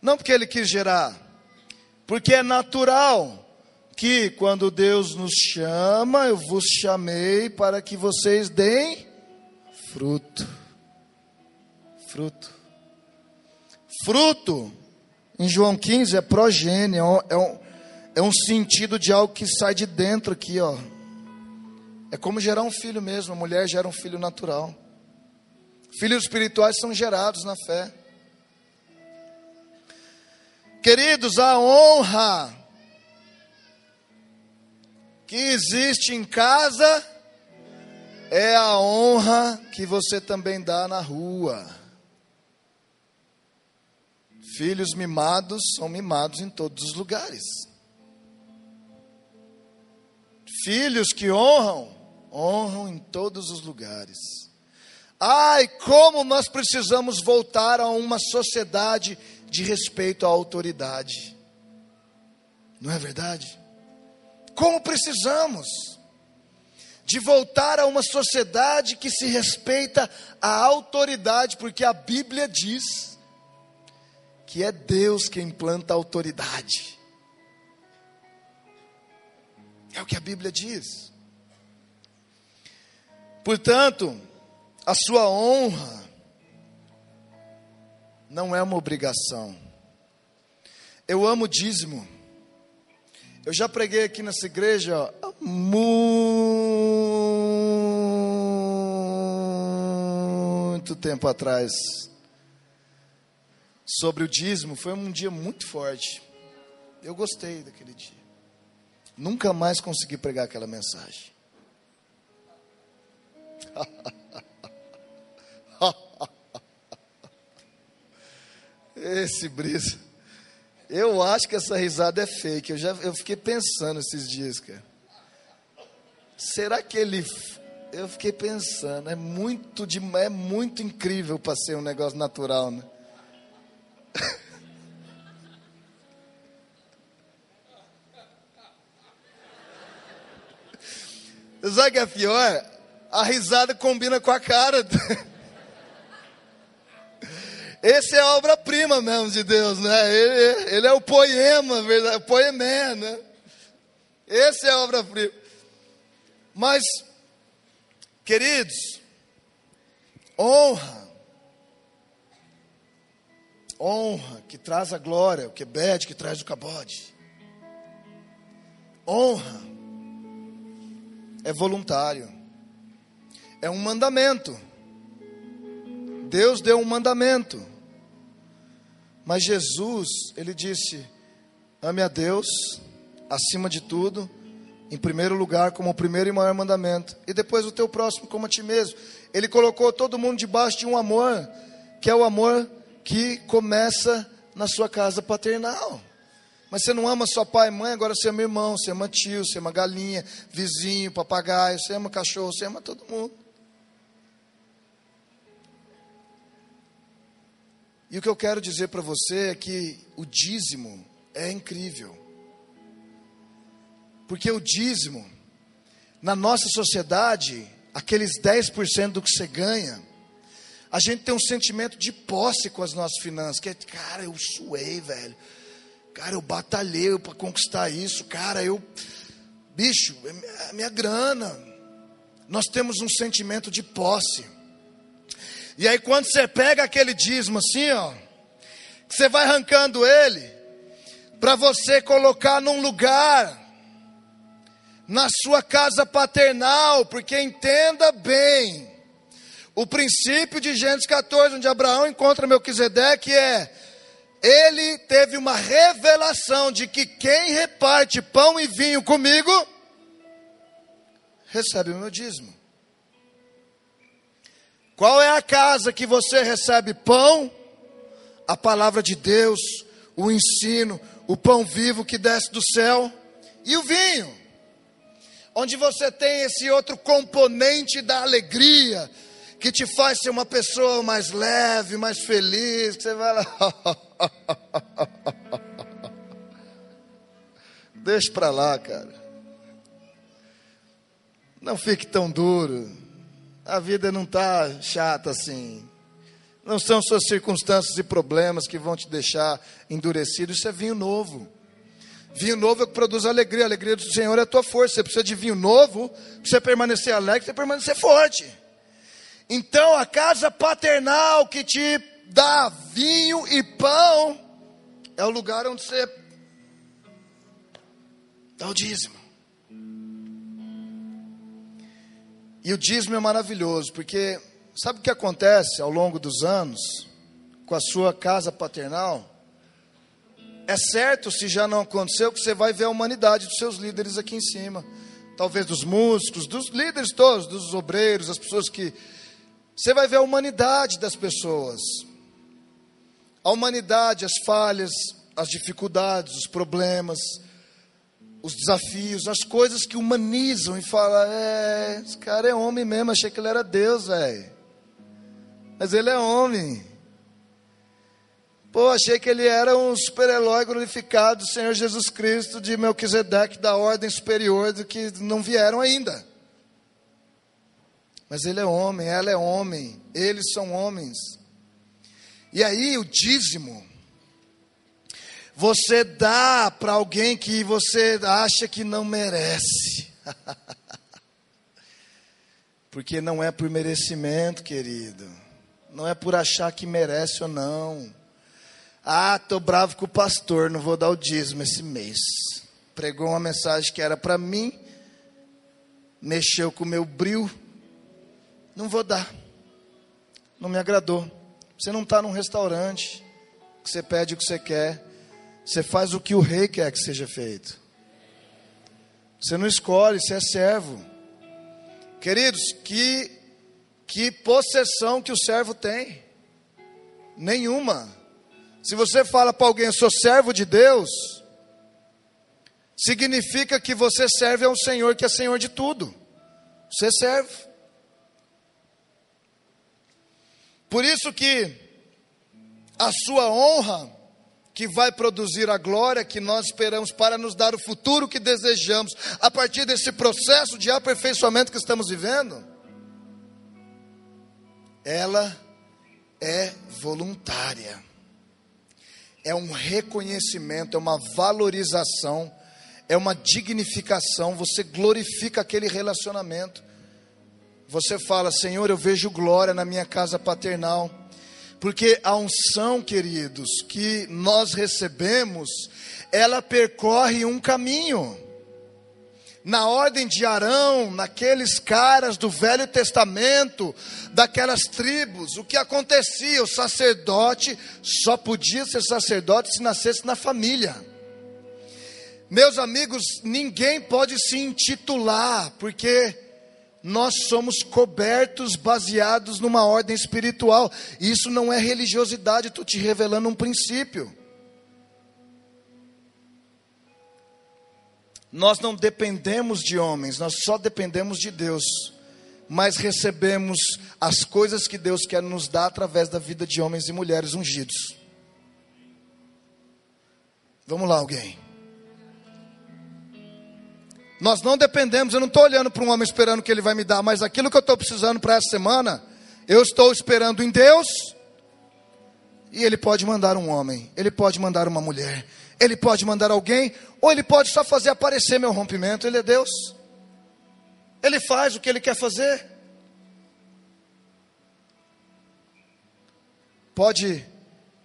Não porque ele quis gerar, porque é natural que quando Deus nos chama, eu vos chamei para que vocês deem fruto. Fruto. Fruto, em João 15, é progênie, é um, é um sentido de algo que sai de dentro aqui, ó. É como gerar um filho mesmo, a mulher gera um filho natural. Filhos espirituais são gerados na fé. Queridos, a honra que existe em casa é a honra que você também dá na rua. Filhos mimados são mimados em todos os lugares. Filhos que honram, honram em todos os lugares. Ai, como nós precisamos voltar a uma sociedade de respeito à autoridade. Não é verdade? Como precisamos de voltar a uma sociedade que se respeita a autoridade, porque a Bíblia diz que é Deus quem implanta a autoridade. É o que a Bíblia diz. Portanto, a sua honra não é uma obrigação. Eu amo dízimo. Eu já preguei aqui nessa igreja há muito tempo atrás sobre o dízimo. Foi um dia muito forte. Eu gostei daquele dia. Nunca mais consegui pregar aquela mensagem. Esse brisa. Eu acho que essa risada é fake. Eu já eu fiquei pensando esses dias, cara. Será que ele eu fiquei pensando, é muito de, é muito incrível para ser um negócio natural, né? Sabe o que é pior? A risada combina com a cara. Esse é a obra-prima mesmo de Deus, né? Ele, ele é o poema, verdade? poemé, né? Esse é a obra-prima. Mas, queridos, honra, honra que traz a glória, o quebede que traz o cabode. Honra é voluntário, é um mandamento. Deus deu um mandamento. Mas Jesus, ele disse: ame a Deus acima de tudo, em primeiro lugar, como o primeiro e maior mandamento, e depois o teu próximo como a ti mesmo. Ele colocou todo mundo debaixo de um amor, que é o amor que começa na sua casa paternal. Mas você não ama só pai e mãe, agora você ama irmão, você ama tio, você ama galinha, vizinho, papagaio, você ama cachorro, você ama todo mundo. E o que eu quero dizer para você é que o dízimo é incrível. Porque o dízimo, na nossa sociedade, aqueles 10% do que você ganha, a gente tem um sentimento de posse com as nossas finanças, que é, cara, eu suei, velho. Cara, eu batalhei para conquistar isso, cara, eu bicho, é minha grana. Nós temos um sentimento de posse. E aí quando você pega aquele dízimo assim, ó, você vai arrancando ele para você colocar num lugar na sua casa paternal, porque entenda bem, o princípio de Gênesis 14, onde Abraão encontra Melquisedeque é ele teve uma revelação de que quem reparte pão e vinho comigo recebe o meu dízimo. Qual é a casa que você recebe pão? A palavra de Deus, o ensino, o pão vivo que desce do céu e o vinho. onde você tem esse outro componente da alegria, que te faz ser uma pessoa mais leve, mais feliz, que você vai lá. Deixa para lá, cara. Não fique tão duro. A vida não está chata assim. Não são suas circunstâncias e problemas que vão te deixar endurecido. Isso é vinho novo. Vinho novo é o que produz alegria. A alegria do Senhor é a tua força. Você precisa de vinho novo para você permanecer alegre, para permanecer forte. Então, a casa paternal que te dá vinho e pão é o lugar onde você dá o dízimo. E o dízimo é maravilhoso, porque sabe o que acontece ao longo dos anos com a sua casa paternal? É certo, se já não aconteceu, que você vai ver a humanidade dos seus líderes aqui em cima. Talvez dos músicos, dos líderes todos, dos obreiros, as pessoas que. Você vai ver a humanidade das pessoas. A humanidade, as falhas, as dificuldades, os problemas, os desafios, as coisas que humanizam e fala, é, esse cara é homem mesmo, achei que ele era Deus, velho. Mas ele é homem. Pô, achei que ele era um super-herói glorificado, Senhor Jesus Cristo, de Melquisedeque, da ordem superior, do que não vieram ainda. Mas ele é homem, ela é homem, eles são homens. E aí o dízimo, você dá para alguém que você acha que não merece. Porque não é por merecimento, querido. Não é por achar que merece ou não. Ah, tô bravo com o pastor, não vou dar o dízimo esse mês. Pregou uma mensagem que era para mim, mexeu com o meu brilho, não vou dar. Não me agradou. Você não está num restaurante que você pede o que você quer. Você faz o que o rei quer que seja feito. Você não escolhe, você é servo. Queridos, que, que possessão que o servo tem? Nenhuma. Se você fala para alguém, eu sou servo de Deus, significa que você serve a um Senhor que é Senhor de tudo. Você serve. Por isso que a sua honra que vai produzir a glória que nós esperamos para nos dar o futuro que desejamos a partir desse processo de aperfeiçoamento que estamos vivendo, ela é voluntária. É um reconhecimento, é uma valorização, é uma dignificação, você glorifica aquele relacionamento. Você fala, Senhor, eu vejo glória na minha casa paternal porque a unção, queridos, que nós recebemos, ela percorre um caminho. Na ordem de Arão, naqueles caras do Velho Testamento, daquelas tribos, o que acontecia? O sacerdote só podia ser sacerdote se nascesse na família. Meus amigos, ninguém pode se intitular, porque nós somos cobertos baseados numa ordem espiritual. Isso não é religiosidade, estou te revelando um princípio. Nós não dependemos de homens, nós só dependemos de Deus. Mas recebemos as coisas que Deus quer nos dar através da vida de homens e mulheres ungidos. Vamos lá, alguém. Nós não dependemos, eu não estou olhando para um homem esperando que ele vai me dar, mas aquilo que eu estou precisando para essa semana, eu estou esperando em Deus, e Ele pode mandar um homem, Ele pode mandar uma mulher, Ele pode mandar alguém, ou Ele pode só fazer aparecer meu rompimento, Ele é Deus. Ele faz o que Ele quer fazer. Pode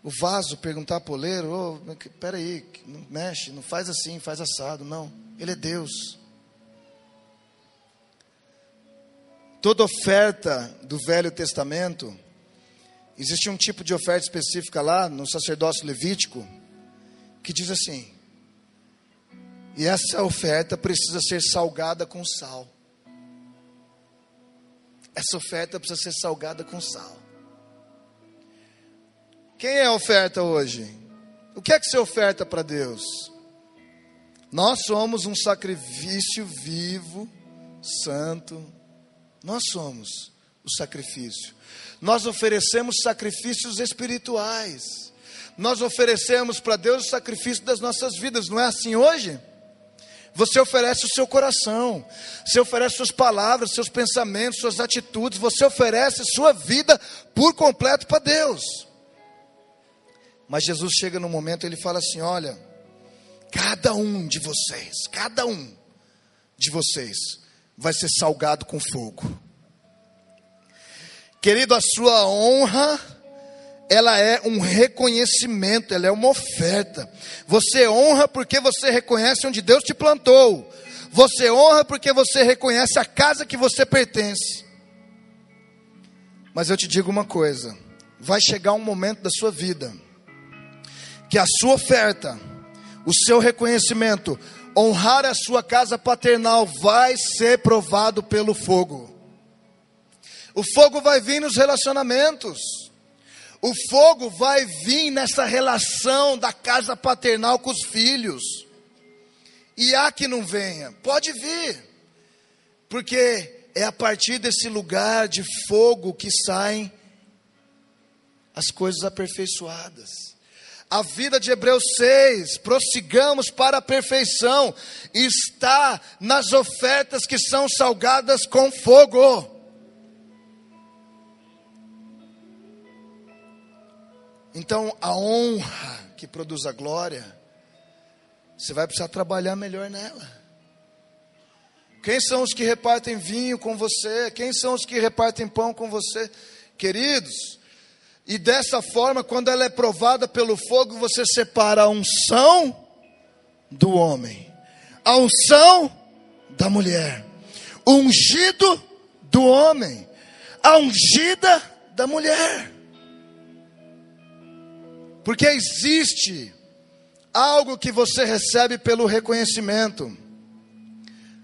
o vaso perguntar para o oleiro, oh, peraí, não mexe, não faz assim, faz assado, não. Ele é Deus. Toda oferta do Velho Testamento, existe um tipo de oferta específica lá no sacerdócio levítico, que diz assim: e essa oferta precisa ser salgada com sal. Essa oferta precisa ser salgada com sal. Quem é a oferta hoje? O que é que você oferta para Deus? Nós somos um sacrifício vivo, santo. Nós somos o sacrifício. Nós oferecemos sacrifícios espirituais. Nós oferecemos para Deus o sacrifício das nossas vidas. Não é assim hoje? Você oferece o seu coração, você oferece suas palavras, seus pensamentos, suas atitudes, você oferece sua vida por completo para Deus. Mas Jesus chega no momento e ele fala assim: Olha, cada um de vocês, cada um de vocês vai ser salgado com fogo. Querido, a sua honra, ela é um reconhecimento, ela é uma oferta. Você honra porque você reconhece onde Deus te plantou. Você honra porque você reconhece a casa que você pertence. Mas eu te digo uma coisa: vai chegar um momento da sua vida que a sua oferta, o seu reconhecimento, honrar a sua casa paternal vai ser provado pelo fogo. O fogo vai vir nos relacionamentos. O fogo vai vir nessa relação da casa paternal com os filhos. E há que não venha, pode vir, porque é a partir desse lugar de fogo que saem as coisas aperfeiçoadas. A vida de Hebreus 6, prossigamos para a perfeição, está nas ofertas que são salgadas com fogo. Então, a honra que produz a glória, você vai precisar trabalhar melhor nela. Quem são os que repartem vinho com você? Quem são os que repartem pão com você? Queridos, e dessa forma, quando ela é provada pelo fogo, você separa a unção do homem, a unção da mulher, o ungido do homem, a ungida da mulher. Porque existe algo que você recebe pelo reconhecimento.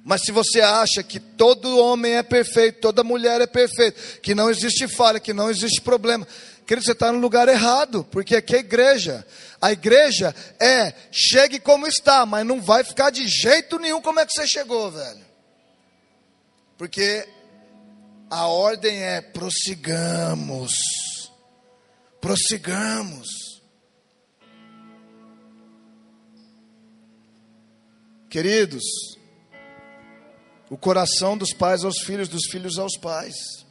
Mas se você acha que todo homem é perfeito, toda mulher é perfeita, que não existe falha, que não existe problema, querido, você está no lugar errado, porque aqui é igreja. A igreja é chegue como está, mas não vai ficar de jeito nenhum como é que você chegou, velho. Porque a ordem é prossigamos, prossigamos. Queridos, o coração dos pais aos filhos, dos filhos aos pais.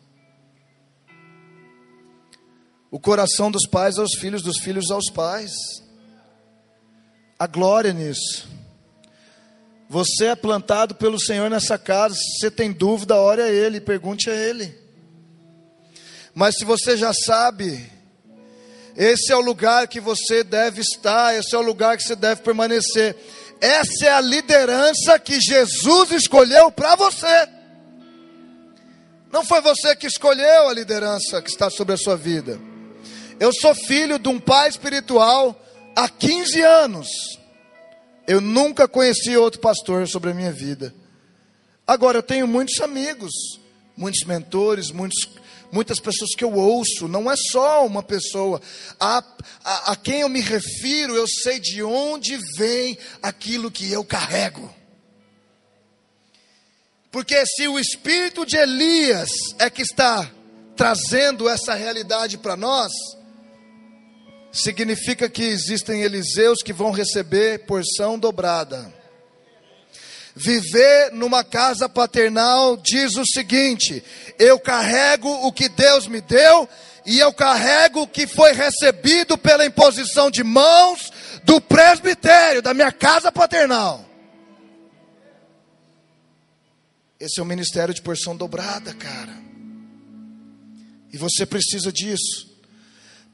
O coração dos pais aos filhos, dos filhos aos pais. A glória nisso. Você é plantado pelo Senhor nessa casa. Se você tem dúvida, ore a Ele, pergunte a Ele. Mas se você já sabe, esse é o lugar que você deve estar, esse é o lugar que você deve permanecer. Essa é a liderança que Jesus escolheu para você. Não foi você que escolheu a liderança que está sobre a sua vida. Eu sou filho de um pai espiritual há 15 anos. Eu nunca conheci outro pastor sobre a minha vida. Agora eu tenho muitos amigos, muitos mentores, muitos muitas pessoas que eu ouço, não é só uma pessoa. A, a, a quem eu me refiro, eu sei de onde vem aquilo que eu carrego. Porque se o espírito de Elias é que está trazendo essa realidade para nós, significa que existem Eliseus que vão receber porção dobrada. Viver numa casa paternal diz o seguinte: eu carrego o que Deus me deu e eu carrego o que foi recebido pela imposição de mãos do presbitério, da minha casa paternal. Esse é o ministério de porção dobrada, cara. E você precisa disso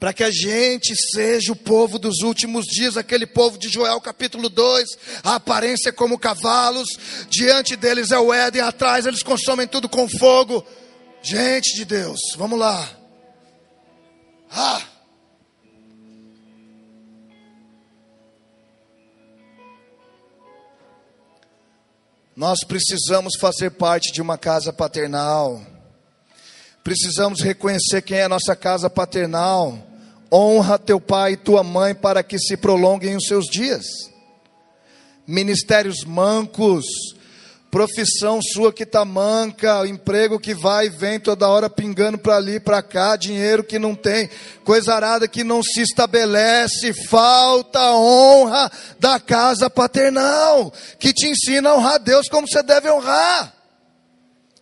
para que a gente seja o povo dos últimos dias, aquele povo de Joel capítulo 2, a aparência é como cavalos, diante deles é o Éden, atrás eles consomem tudo com fogo. Gente de Deus, vamos lá. Ah! Nós precisamos fazer parte de uma casa paternal. Precisamos reconhecer quem é a nossa casa paternal honra teu pai e tua mãe para que se prolonguem os seus dias. ministérios mancos, profissão sua que está manca, emprego que vai e vem toda hora pingando para ali, para cá, dinheiro que não tem, coisa arada que não se estabelece, falta honra da casa paternal, que te ensina a honrar Deus como você deve honrar.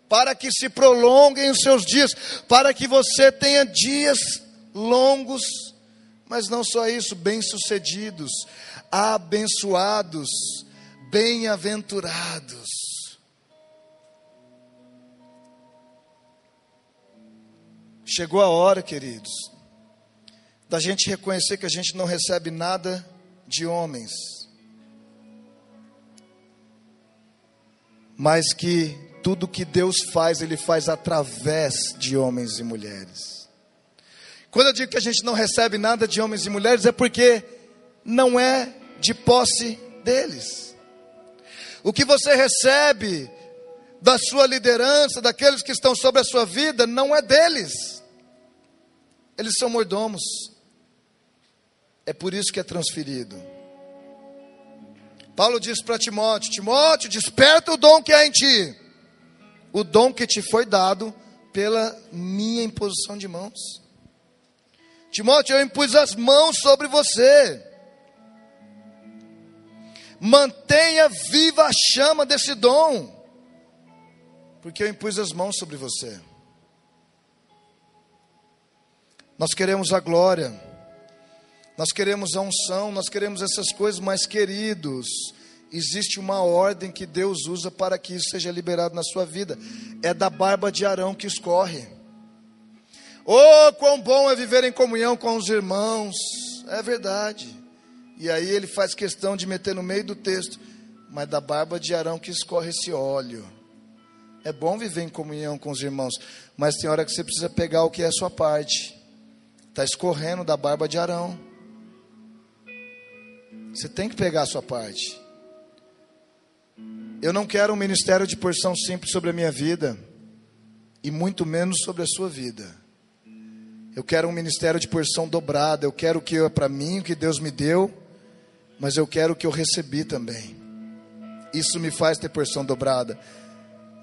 Para que se prolonguem os seus dias, para que você tenha dias longos, mas não só isso, bem-sucedidos, abençoados, bem-aventurados. Chegou a hora, queridos, da gente reconhecer que a gente não recebe nada de homens, mas que tudo que Deus faz, Ele faz através de homens e mulheres. Quando eu digo que a gente não recebe nada de homens e mulheres, é porque não é de posse deles. O que você recebe da sua liderança, daqueles que estão sobre a sua vida, não é deles. Eles são mordomos. É por isso que é transferido. Paulo diz para Timóteo: Timóteo, desperta o dom que há em ti, o dom que te foi dado pela minha imposição de mãos. Timóteo, eu impus as mãos sobre você. Mantenha viva a chama desse dom, porque eu impus as mãos sobre você. Nós queremos a glória, nós queremos a unção, nós queremos essas coisas, mas queridos, existe uma ordem que Deus usa para que isso seja liberado na sua vida. É da barba de Arão que escorre. Oh, quão bom é viver em comunhão com os irmãos. É verdade. E aí ele faz questão de meter no meio do texto, mas da barba de Arão que escorre esse óleo. É bom viver em comunhão com os irmãos, mas tem hora que você precisa pegar o que é a sua parte. Está escorrendo da barba de Arão. Você tem que pegar a sua parte. Eu não quero um ministério de porção simples sobre a minha vida, e muito menos sobre a sua vida. Eu quero um ministério de porção dobrada. Eu quero o que é para mim, o que Deus me deu, mas eu quero o que eu recebi também. Isso me faz ter porção dobrada.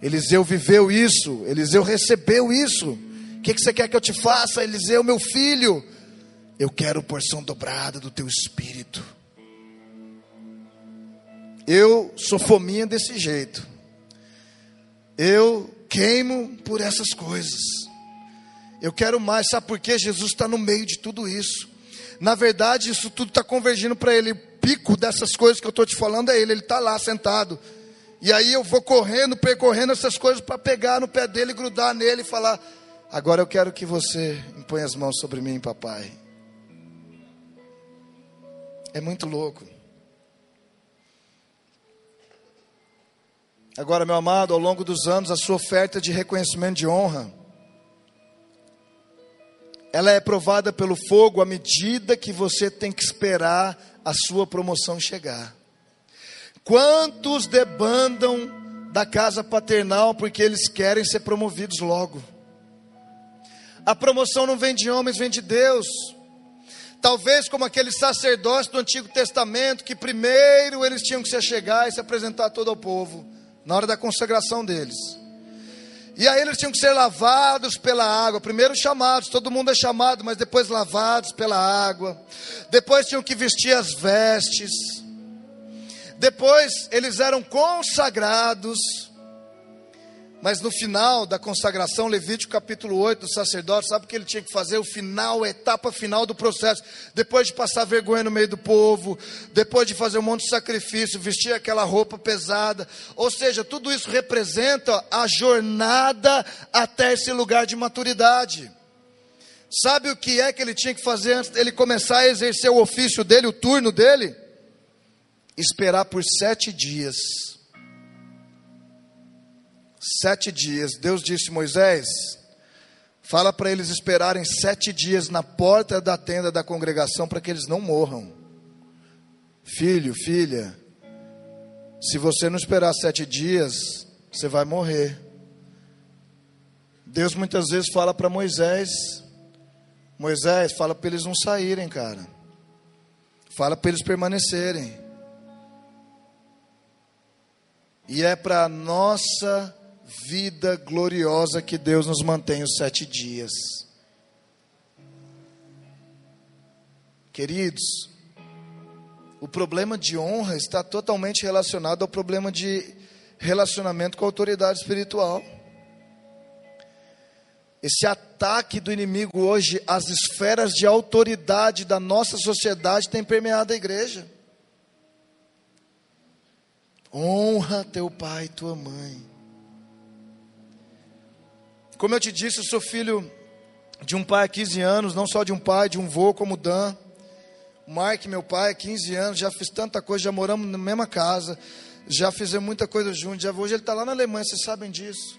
Eliseu viveu isso, Eliseu recebeu isso que, que você quer que eu te faça, Eliseu, meu filho? Eu quero porção dobrada do teu espírito. Eu sou fominha desse jeito. Eu queimo por essas coisas. Eu quero mais, sabe por quê? Jesus está no meio de tudo isso. Na verdade, isso tudo está convergindo para Ele. O pico dessas coisas que eu estou te falando é Ele. Ele está lá sentado. E aí eu vou correndo, percorrendo essas coisas para pegar no pé dele, grudar nele e falar: Agora eu quero que você imponha as mãos sobre mim, papai. É muito louco. Agora, meu amado, ao longo dos anos, a sua oferta de reconhecimento de honra, ela é provada pelo fogo à medida que você tem que esperar a sua promoção chegar. Quantos debandam da casa paternal porque eles querem ser promovidos logo? A promoção não vem de homens, vem de Deus. Talvez como aqueles sacerdotes do Antigo Testamento, que primeiro eles tinham que se chegar e se apresentar todo o povo, na hora da consagração deles. E aí eles tinham que ser lavados pela água, primeiro chamados, todo mundo é chamado, mas depois lavados pela água. Depois tinham que vestir as vestes. Depois eles eram consagrados. Mas no final da consagração, Levítico capítulo 8, do sacerdote, sabe o que ele tinha que fazer? O final, a etapa final do processo. Depois de passar vergonha no meio do povo, depois de fazer um monte de sacrifício, vestir aquela roupa pesada. Ou seja, tudo isso representa a jornada até esse lugar de maturidade. Sabe o que é que ele tinha que fazer antes dele começar a exercer o ofício dele, o turno dele? Esperar por sete dias sete dias. Deus disse: Moisés, fala para eles esperarem sete dias na porta da tenda da congregação para que eles não morram. Filho, filha, se você não esperar sete dias, você vai morrer. Deus muitas vezes fala para Moisés: Moisés, fala para eles não saírem, cara. Fala para eles permanecerem. E é para nossa vida gloriosa que Deus nos mantém os sete dias. Queridos, o problema de honra está totalmente relacionado ao problema de relacionamento com a autoridade espiritual. Esse ataque do inimigo hoje às esferas de autoridade da nossa sociedade tem permeado a igreja. Honra teu pai e tua mãe. Como eu te disse, eu sou filho de um pai há 15 anos, não só de um pai, de um vô como Dan. Mark, meu pai, há 15 anos, já fiz tanta coisa, já moramos na mesma casa, já fizemos muita coisa juntos. Já, hoje ele está lá na Alemanha, vocês sabem disso.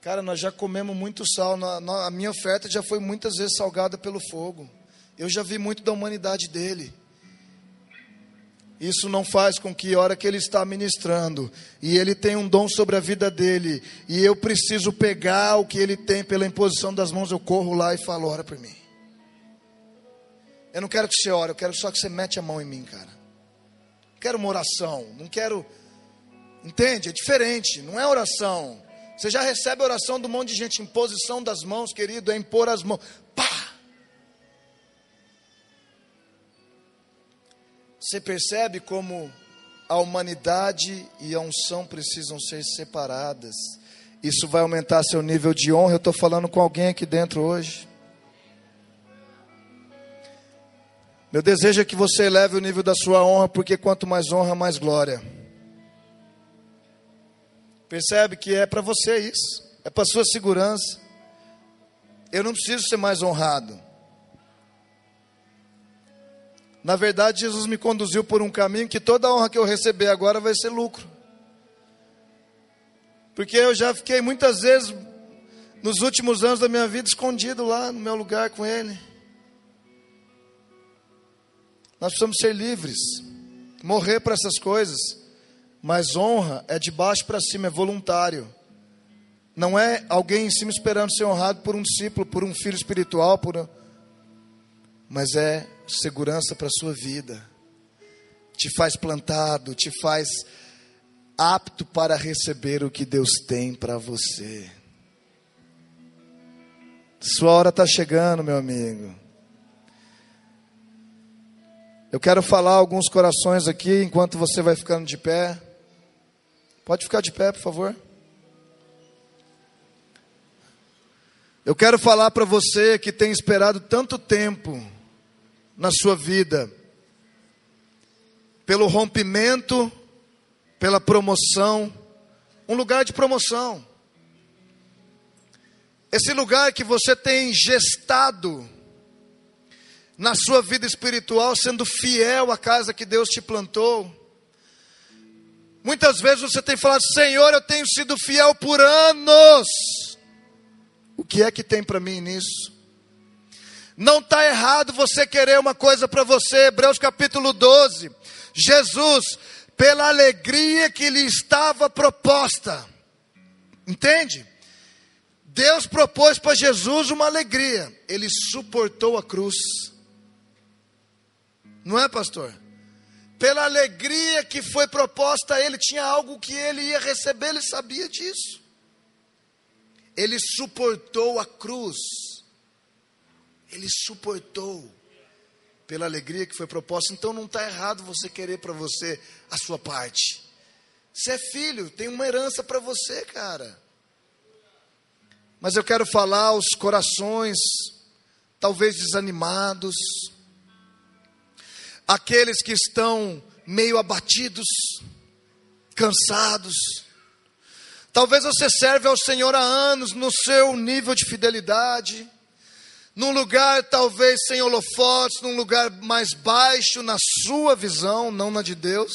Cara, nós já comemos muito sal. a minha oferta já foi muitas vezes salgada pelo fogo. Eu já vi muito da humanidade dele. Isso não faz com que, hora que ele está ministrando, e ele tem um dom sobre a vida dele, e eu preciso pegar o que ele tem pela imposição das mãos, eu corro lá e falo: ora por mim. Eu não quero que você ore, eu quero só que você mete a mão em mim, cara. Não quero uma oração, não quero. Entende? É diferente, não é oração. Você já recebe a oração do monte de gente, imposição das mãos, querido, é impor as mãos. Pá! Você percebe como a humanidade e a unção precisam ser separadas. Isso vai aumentar seu nível de honra. Eu estou falando com alguém aqui dentro hoje. Meu desejo é que você eleve o nível da sua honra, porque quanto mais honra, mais glória. Percebe que é para você isso, é para sua segurança. Eu não preciso ser mais honrado. Na verdade, Jesus me conduziu por um caminho que toda a honra que eu receber agora vai ser lucro. Porque eu já fiquei muitas vezes nos últimos anos da minha vida escondido lá no meu lugar com Ele. Nós precisamos ser livres, morrer para essas coisas. Mas honra é de baixo para cima, é voluntário. Não é alguém em cima esperando ser honrado por um discípulo, por um filho espiritual, por mas é segurança para a sua vida. Te faz plantado, te faz apto para receber o que Deus tem para você. Sua hora está chegando, meu amigo. Eu quero falar alguns corações aqui enquanto você vai ficando de pé. Pode ficar de pé, por favor. Eu quero falar para você que tem esperado tanto tempo na sua vida, pelo rompimento, pela promoção, um lugar de promoção. Esse lugar que você tem gestado na sua vida espiritual, sendo fiel à casa que Deus te plantou Muitas vezes você tem falado, Senhor, eu tenho sido fiel por anos. O que é que tem para mim nisso? Não está errado você querer uma coisa para você, Hebreus capítulo 12. Jesus, pela alegria que lhe estava proposta, entende? Deus propôs para Jesus uma alegria, ele suportou a cruz, não é, pastor? pela alegria que foi proposta a ele, tinha algo que ele ia receber, ele sabia disso. Ele suportou a cruz, ele suportou pela alegria que foi proposta. Então não está errado você querer para você a sua parte. Você é filho, tem uma herança para você, cara. Mas eu quero falar aos corações, talvez desanimados, aqueles que estão meio abatidos, cansados. Talvez você serve ao Senhor há anos no seu nível de fidelidade, num lugar talvez sem holofotes, num lugar mais baixo na sua visão, não na de Deus.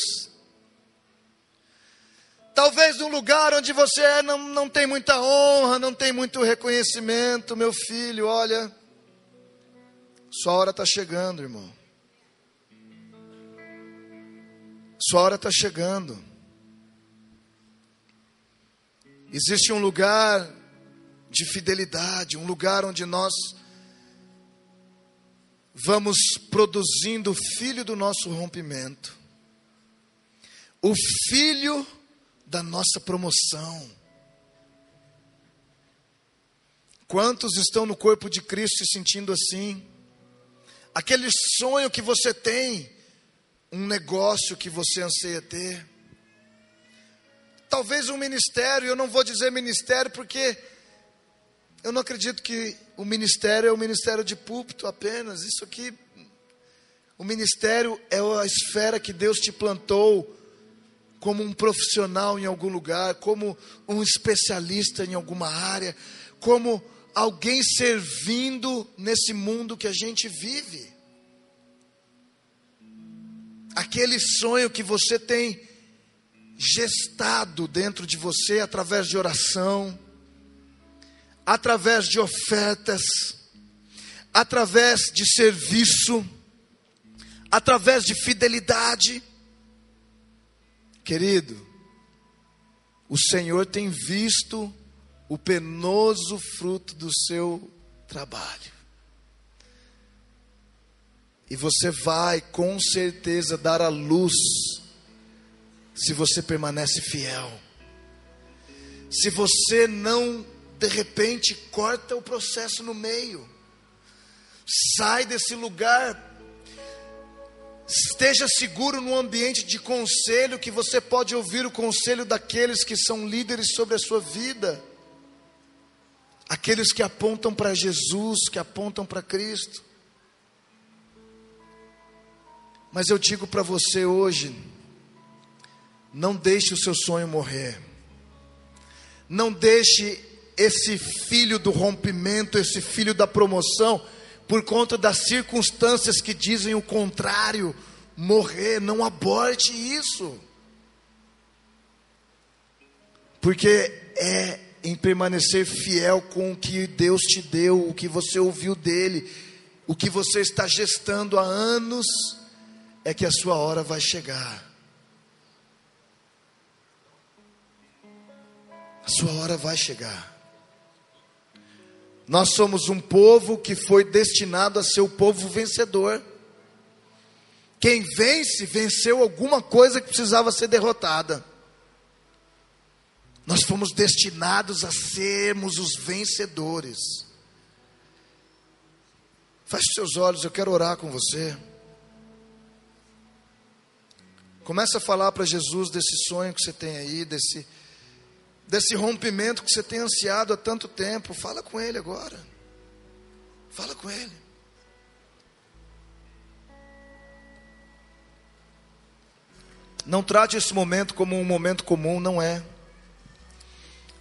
Talvez num lugar onde você é, não, não tem muita honra, não tem muito reconhecimento, meu filho, olha, sua hora está chegando, irmão. Sua hora está chegando. Existe um lugar de fidelidade, um lugar onde nós vamos produzindo o filho do nosso rompimento. o filho da nossa promoção. Quantos estão no corpo de Cristo se sentindo assim? Aquele sonho que você tem, um negócio que você anseia ter. Talvez um ministério, eu não vou dizer ministério porque eu não acredito que o ministério é o ministério de púlpito apenas. Isso aqui, o ministério é a esfera que Deus te plantou como um profissional em algum lugar, como um especialista em alguma área, como alguém servindo nesse mundo que a gente vive. Aquele sonho que você tem gestado dentro de você através de oração, através de ofertas, através de serviço, através de fidelidade. Querido, o Senhor tem visto o penoso fruto do seu trabalho. E você vai com certeza dar a luz se você permanece fiel. Se você não, de repente, corta o processo no meio, sai desse lugar, esteja seguro no ambiente de conselho, que você pode ouvir o conselho daqueles que são líderes sobre a sua vida aqueles que apontam para Jesus, que apontam para Cristo. Mas eu digo para você hoje, não deixe o seu sonho morrer. Não deixe esse filho do rompimento, esse filho da promoção, por conta das circunstâncias que dizem o contrário, morrer. Não aborte isso. Porque é em permanecer fiel com o que Deus te deu, o que você ouviu dele, o que você está gestando há anos, é que a sua hora vai chegar. A sua hora vai chegar. Nós somos um povo que foi destinado a ser o povo vencedor. Quem vence, venceu alguma coisa que precisava ser derrotada. Nós fomos destinados a sermos os vencedores. Feche seus olhos, eu quero orar com você. Começa a falar para Jesus desse sonho que você tem aí, desse, desse rompimento que você tem ansiado há tanto tempo. Fala com Ele agora. Fala com Ele. Não trate esse momento como um momento comum, não é.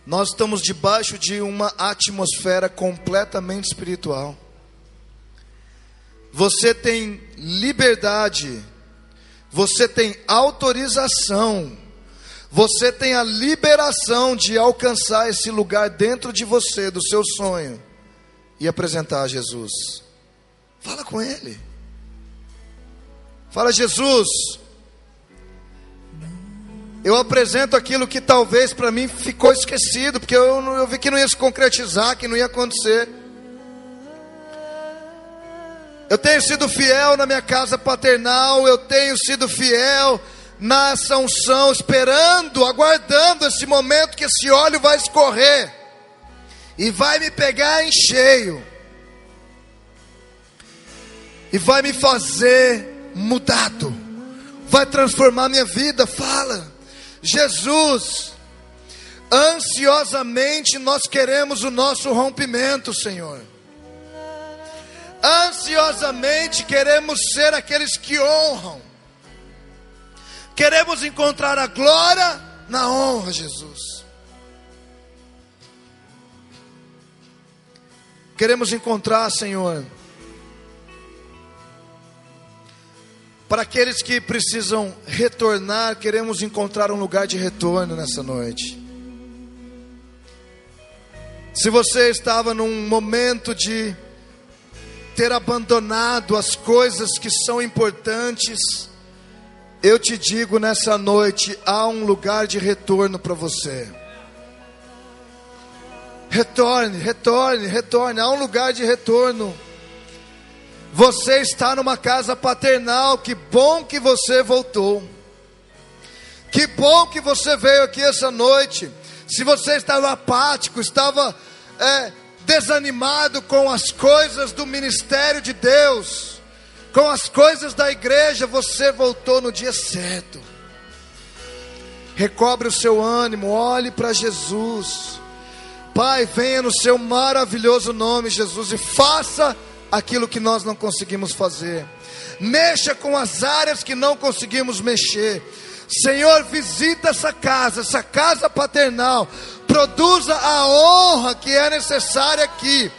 Nós estamos debaixo de uma atmosfera completamente espiritual. Você tem liberdade, você tem autorização, você tem a liberação de alcançar esse lugar dentro de você, do seu sonho, e apresentar a Jesus. Fala com Ele. Fala, Jesus, eu apresento aquilo que talvez para mim ficou esquecido, porque eu, eu vi que não ia se concretizar, que não ia acontecer. Eu tenho sido fiel na minha casa paternal, eu tenho sido fiel na unção, esperando, aguardando esse momento que esse óleo vai escorrer e vai me pegar em cheio e vai me fazer mudado, vai transformar minha vida. Fala. Jesus, ansiosamente nós queremos o nosso rompimento, Senhor. Ansiosamente queremos ser aqueles que honram. Queremos encontrar a glória na honra, Jesus. Queremos encontrar, Senhor, Para aqueles que precisam retornar, queremos encontrar um lugar de retorno nessa noite. Se você estava num momento de ter abandonado as coisas que são importantes, eu te digo nessa noite: há um lugar de retorno para você. Retorne, retorne, retorne, há um lugar de retorno. Você está numa casa paternal, que bom que você voltou. Que bom que você veio aqui essa noite. Se você estava apático, estava é, desanimado com as coisas do ministério de Deus, com as coisas da igreja, você voltou no dia certo. Recobre o seu ânimo, olhe para Jesus. Pai, venha no seu maravilhoso nome, Jesus, e faça aquilo que nós não conseguimos fazer. Mexa com as áreas que não conseguimos mexer. Senhor, visita essa casa, essa casa paternal. Produza a honra que é necessária aqui,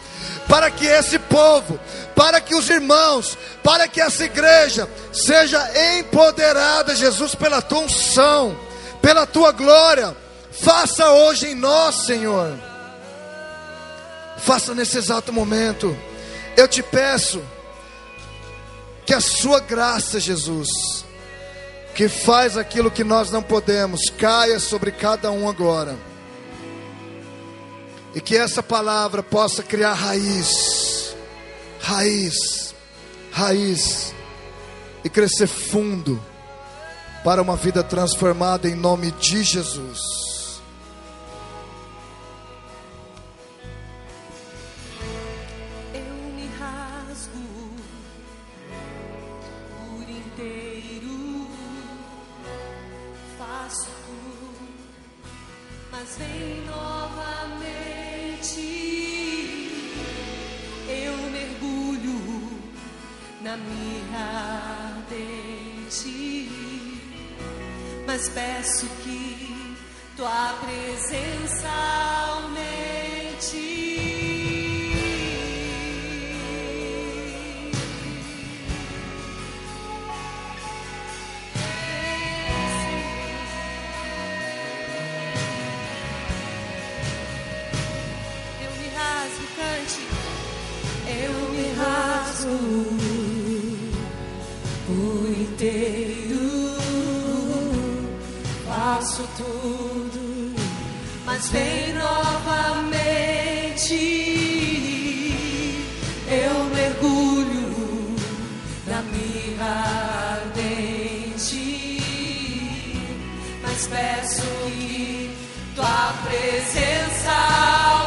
para que esse povo, para que os irmãos, para que essa igreja seja empoderada, Jesus, pela tua unção, pela tua glória. Faça hoje em nós, Senhor. Faça nesse exato momento. Eu te peço que a sua graça, Jesus, que faz aquilo que nós não podemos, caia sobre cada um agora. E que essa palavra possa criar raiz, raiz, raiz, e crescer fundo para uma vida transformada em nome de Jesus. Mas peço que tua presença aumente. Eu me rasgo, cante. Eu me rasgo o inteiro faço tudo, mas vem novamente. Eu mergulho na mirra ardente, mas peço que tua presença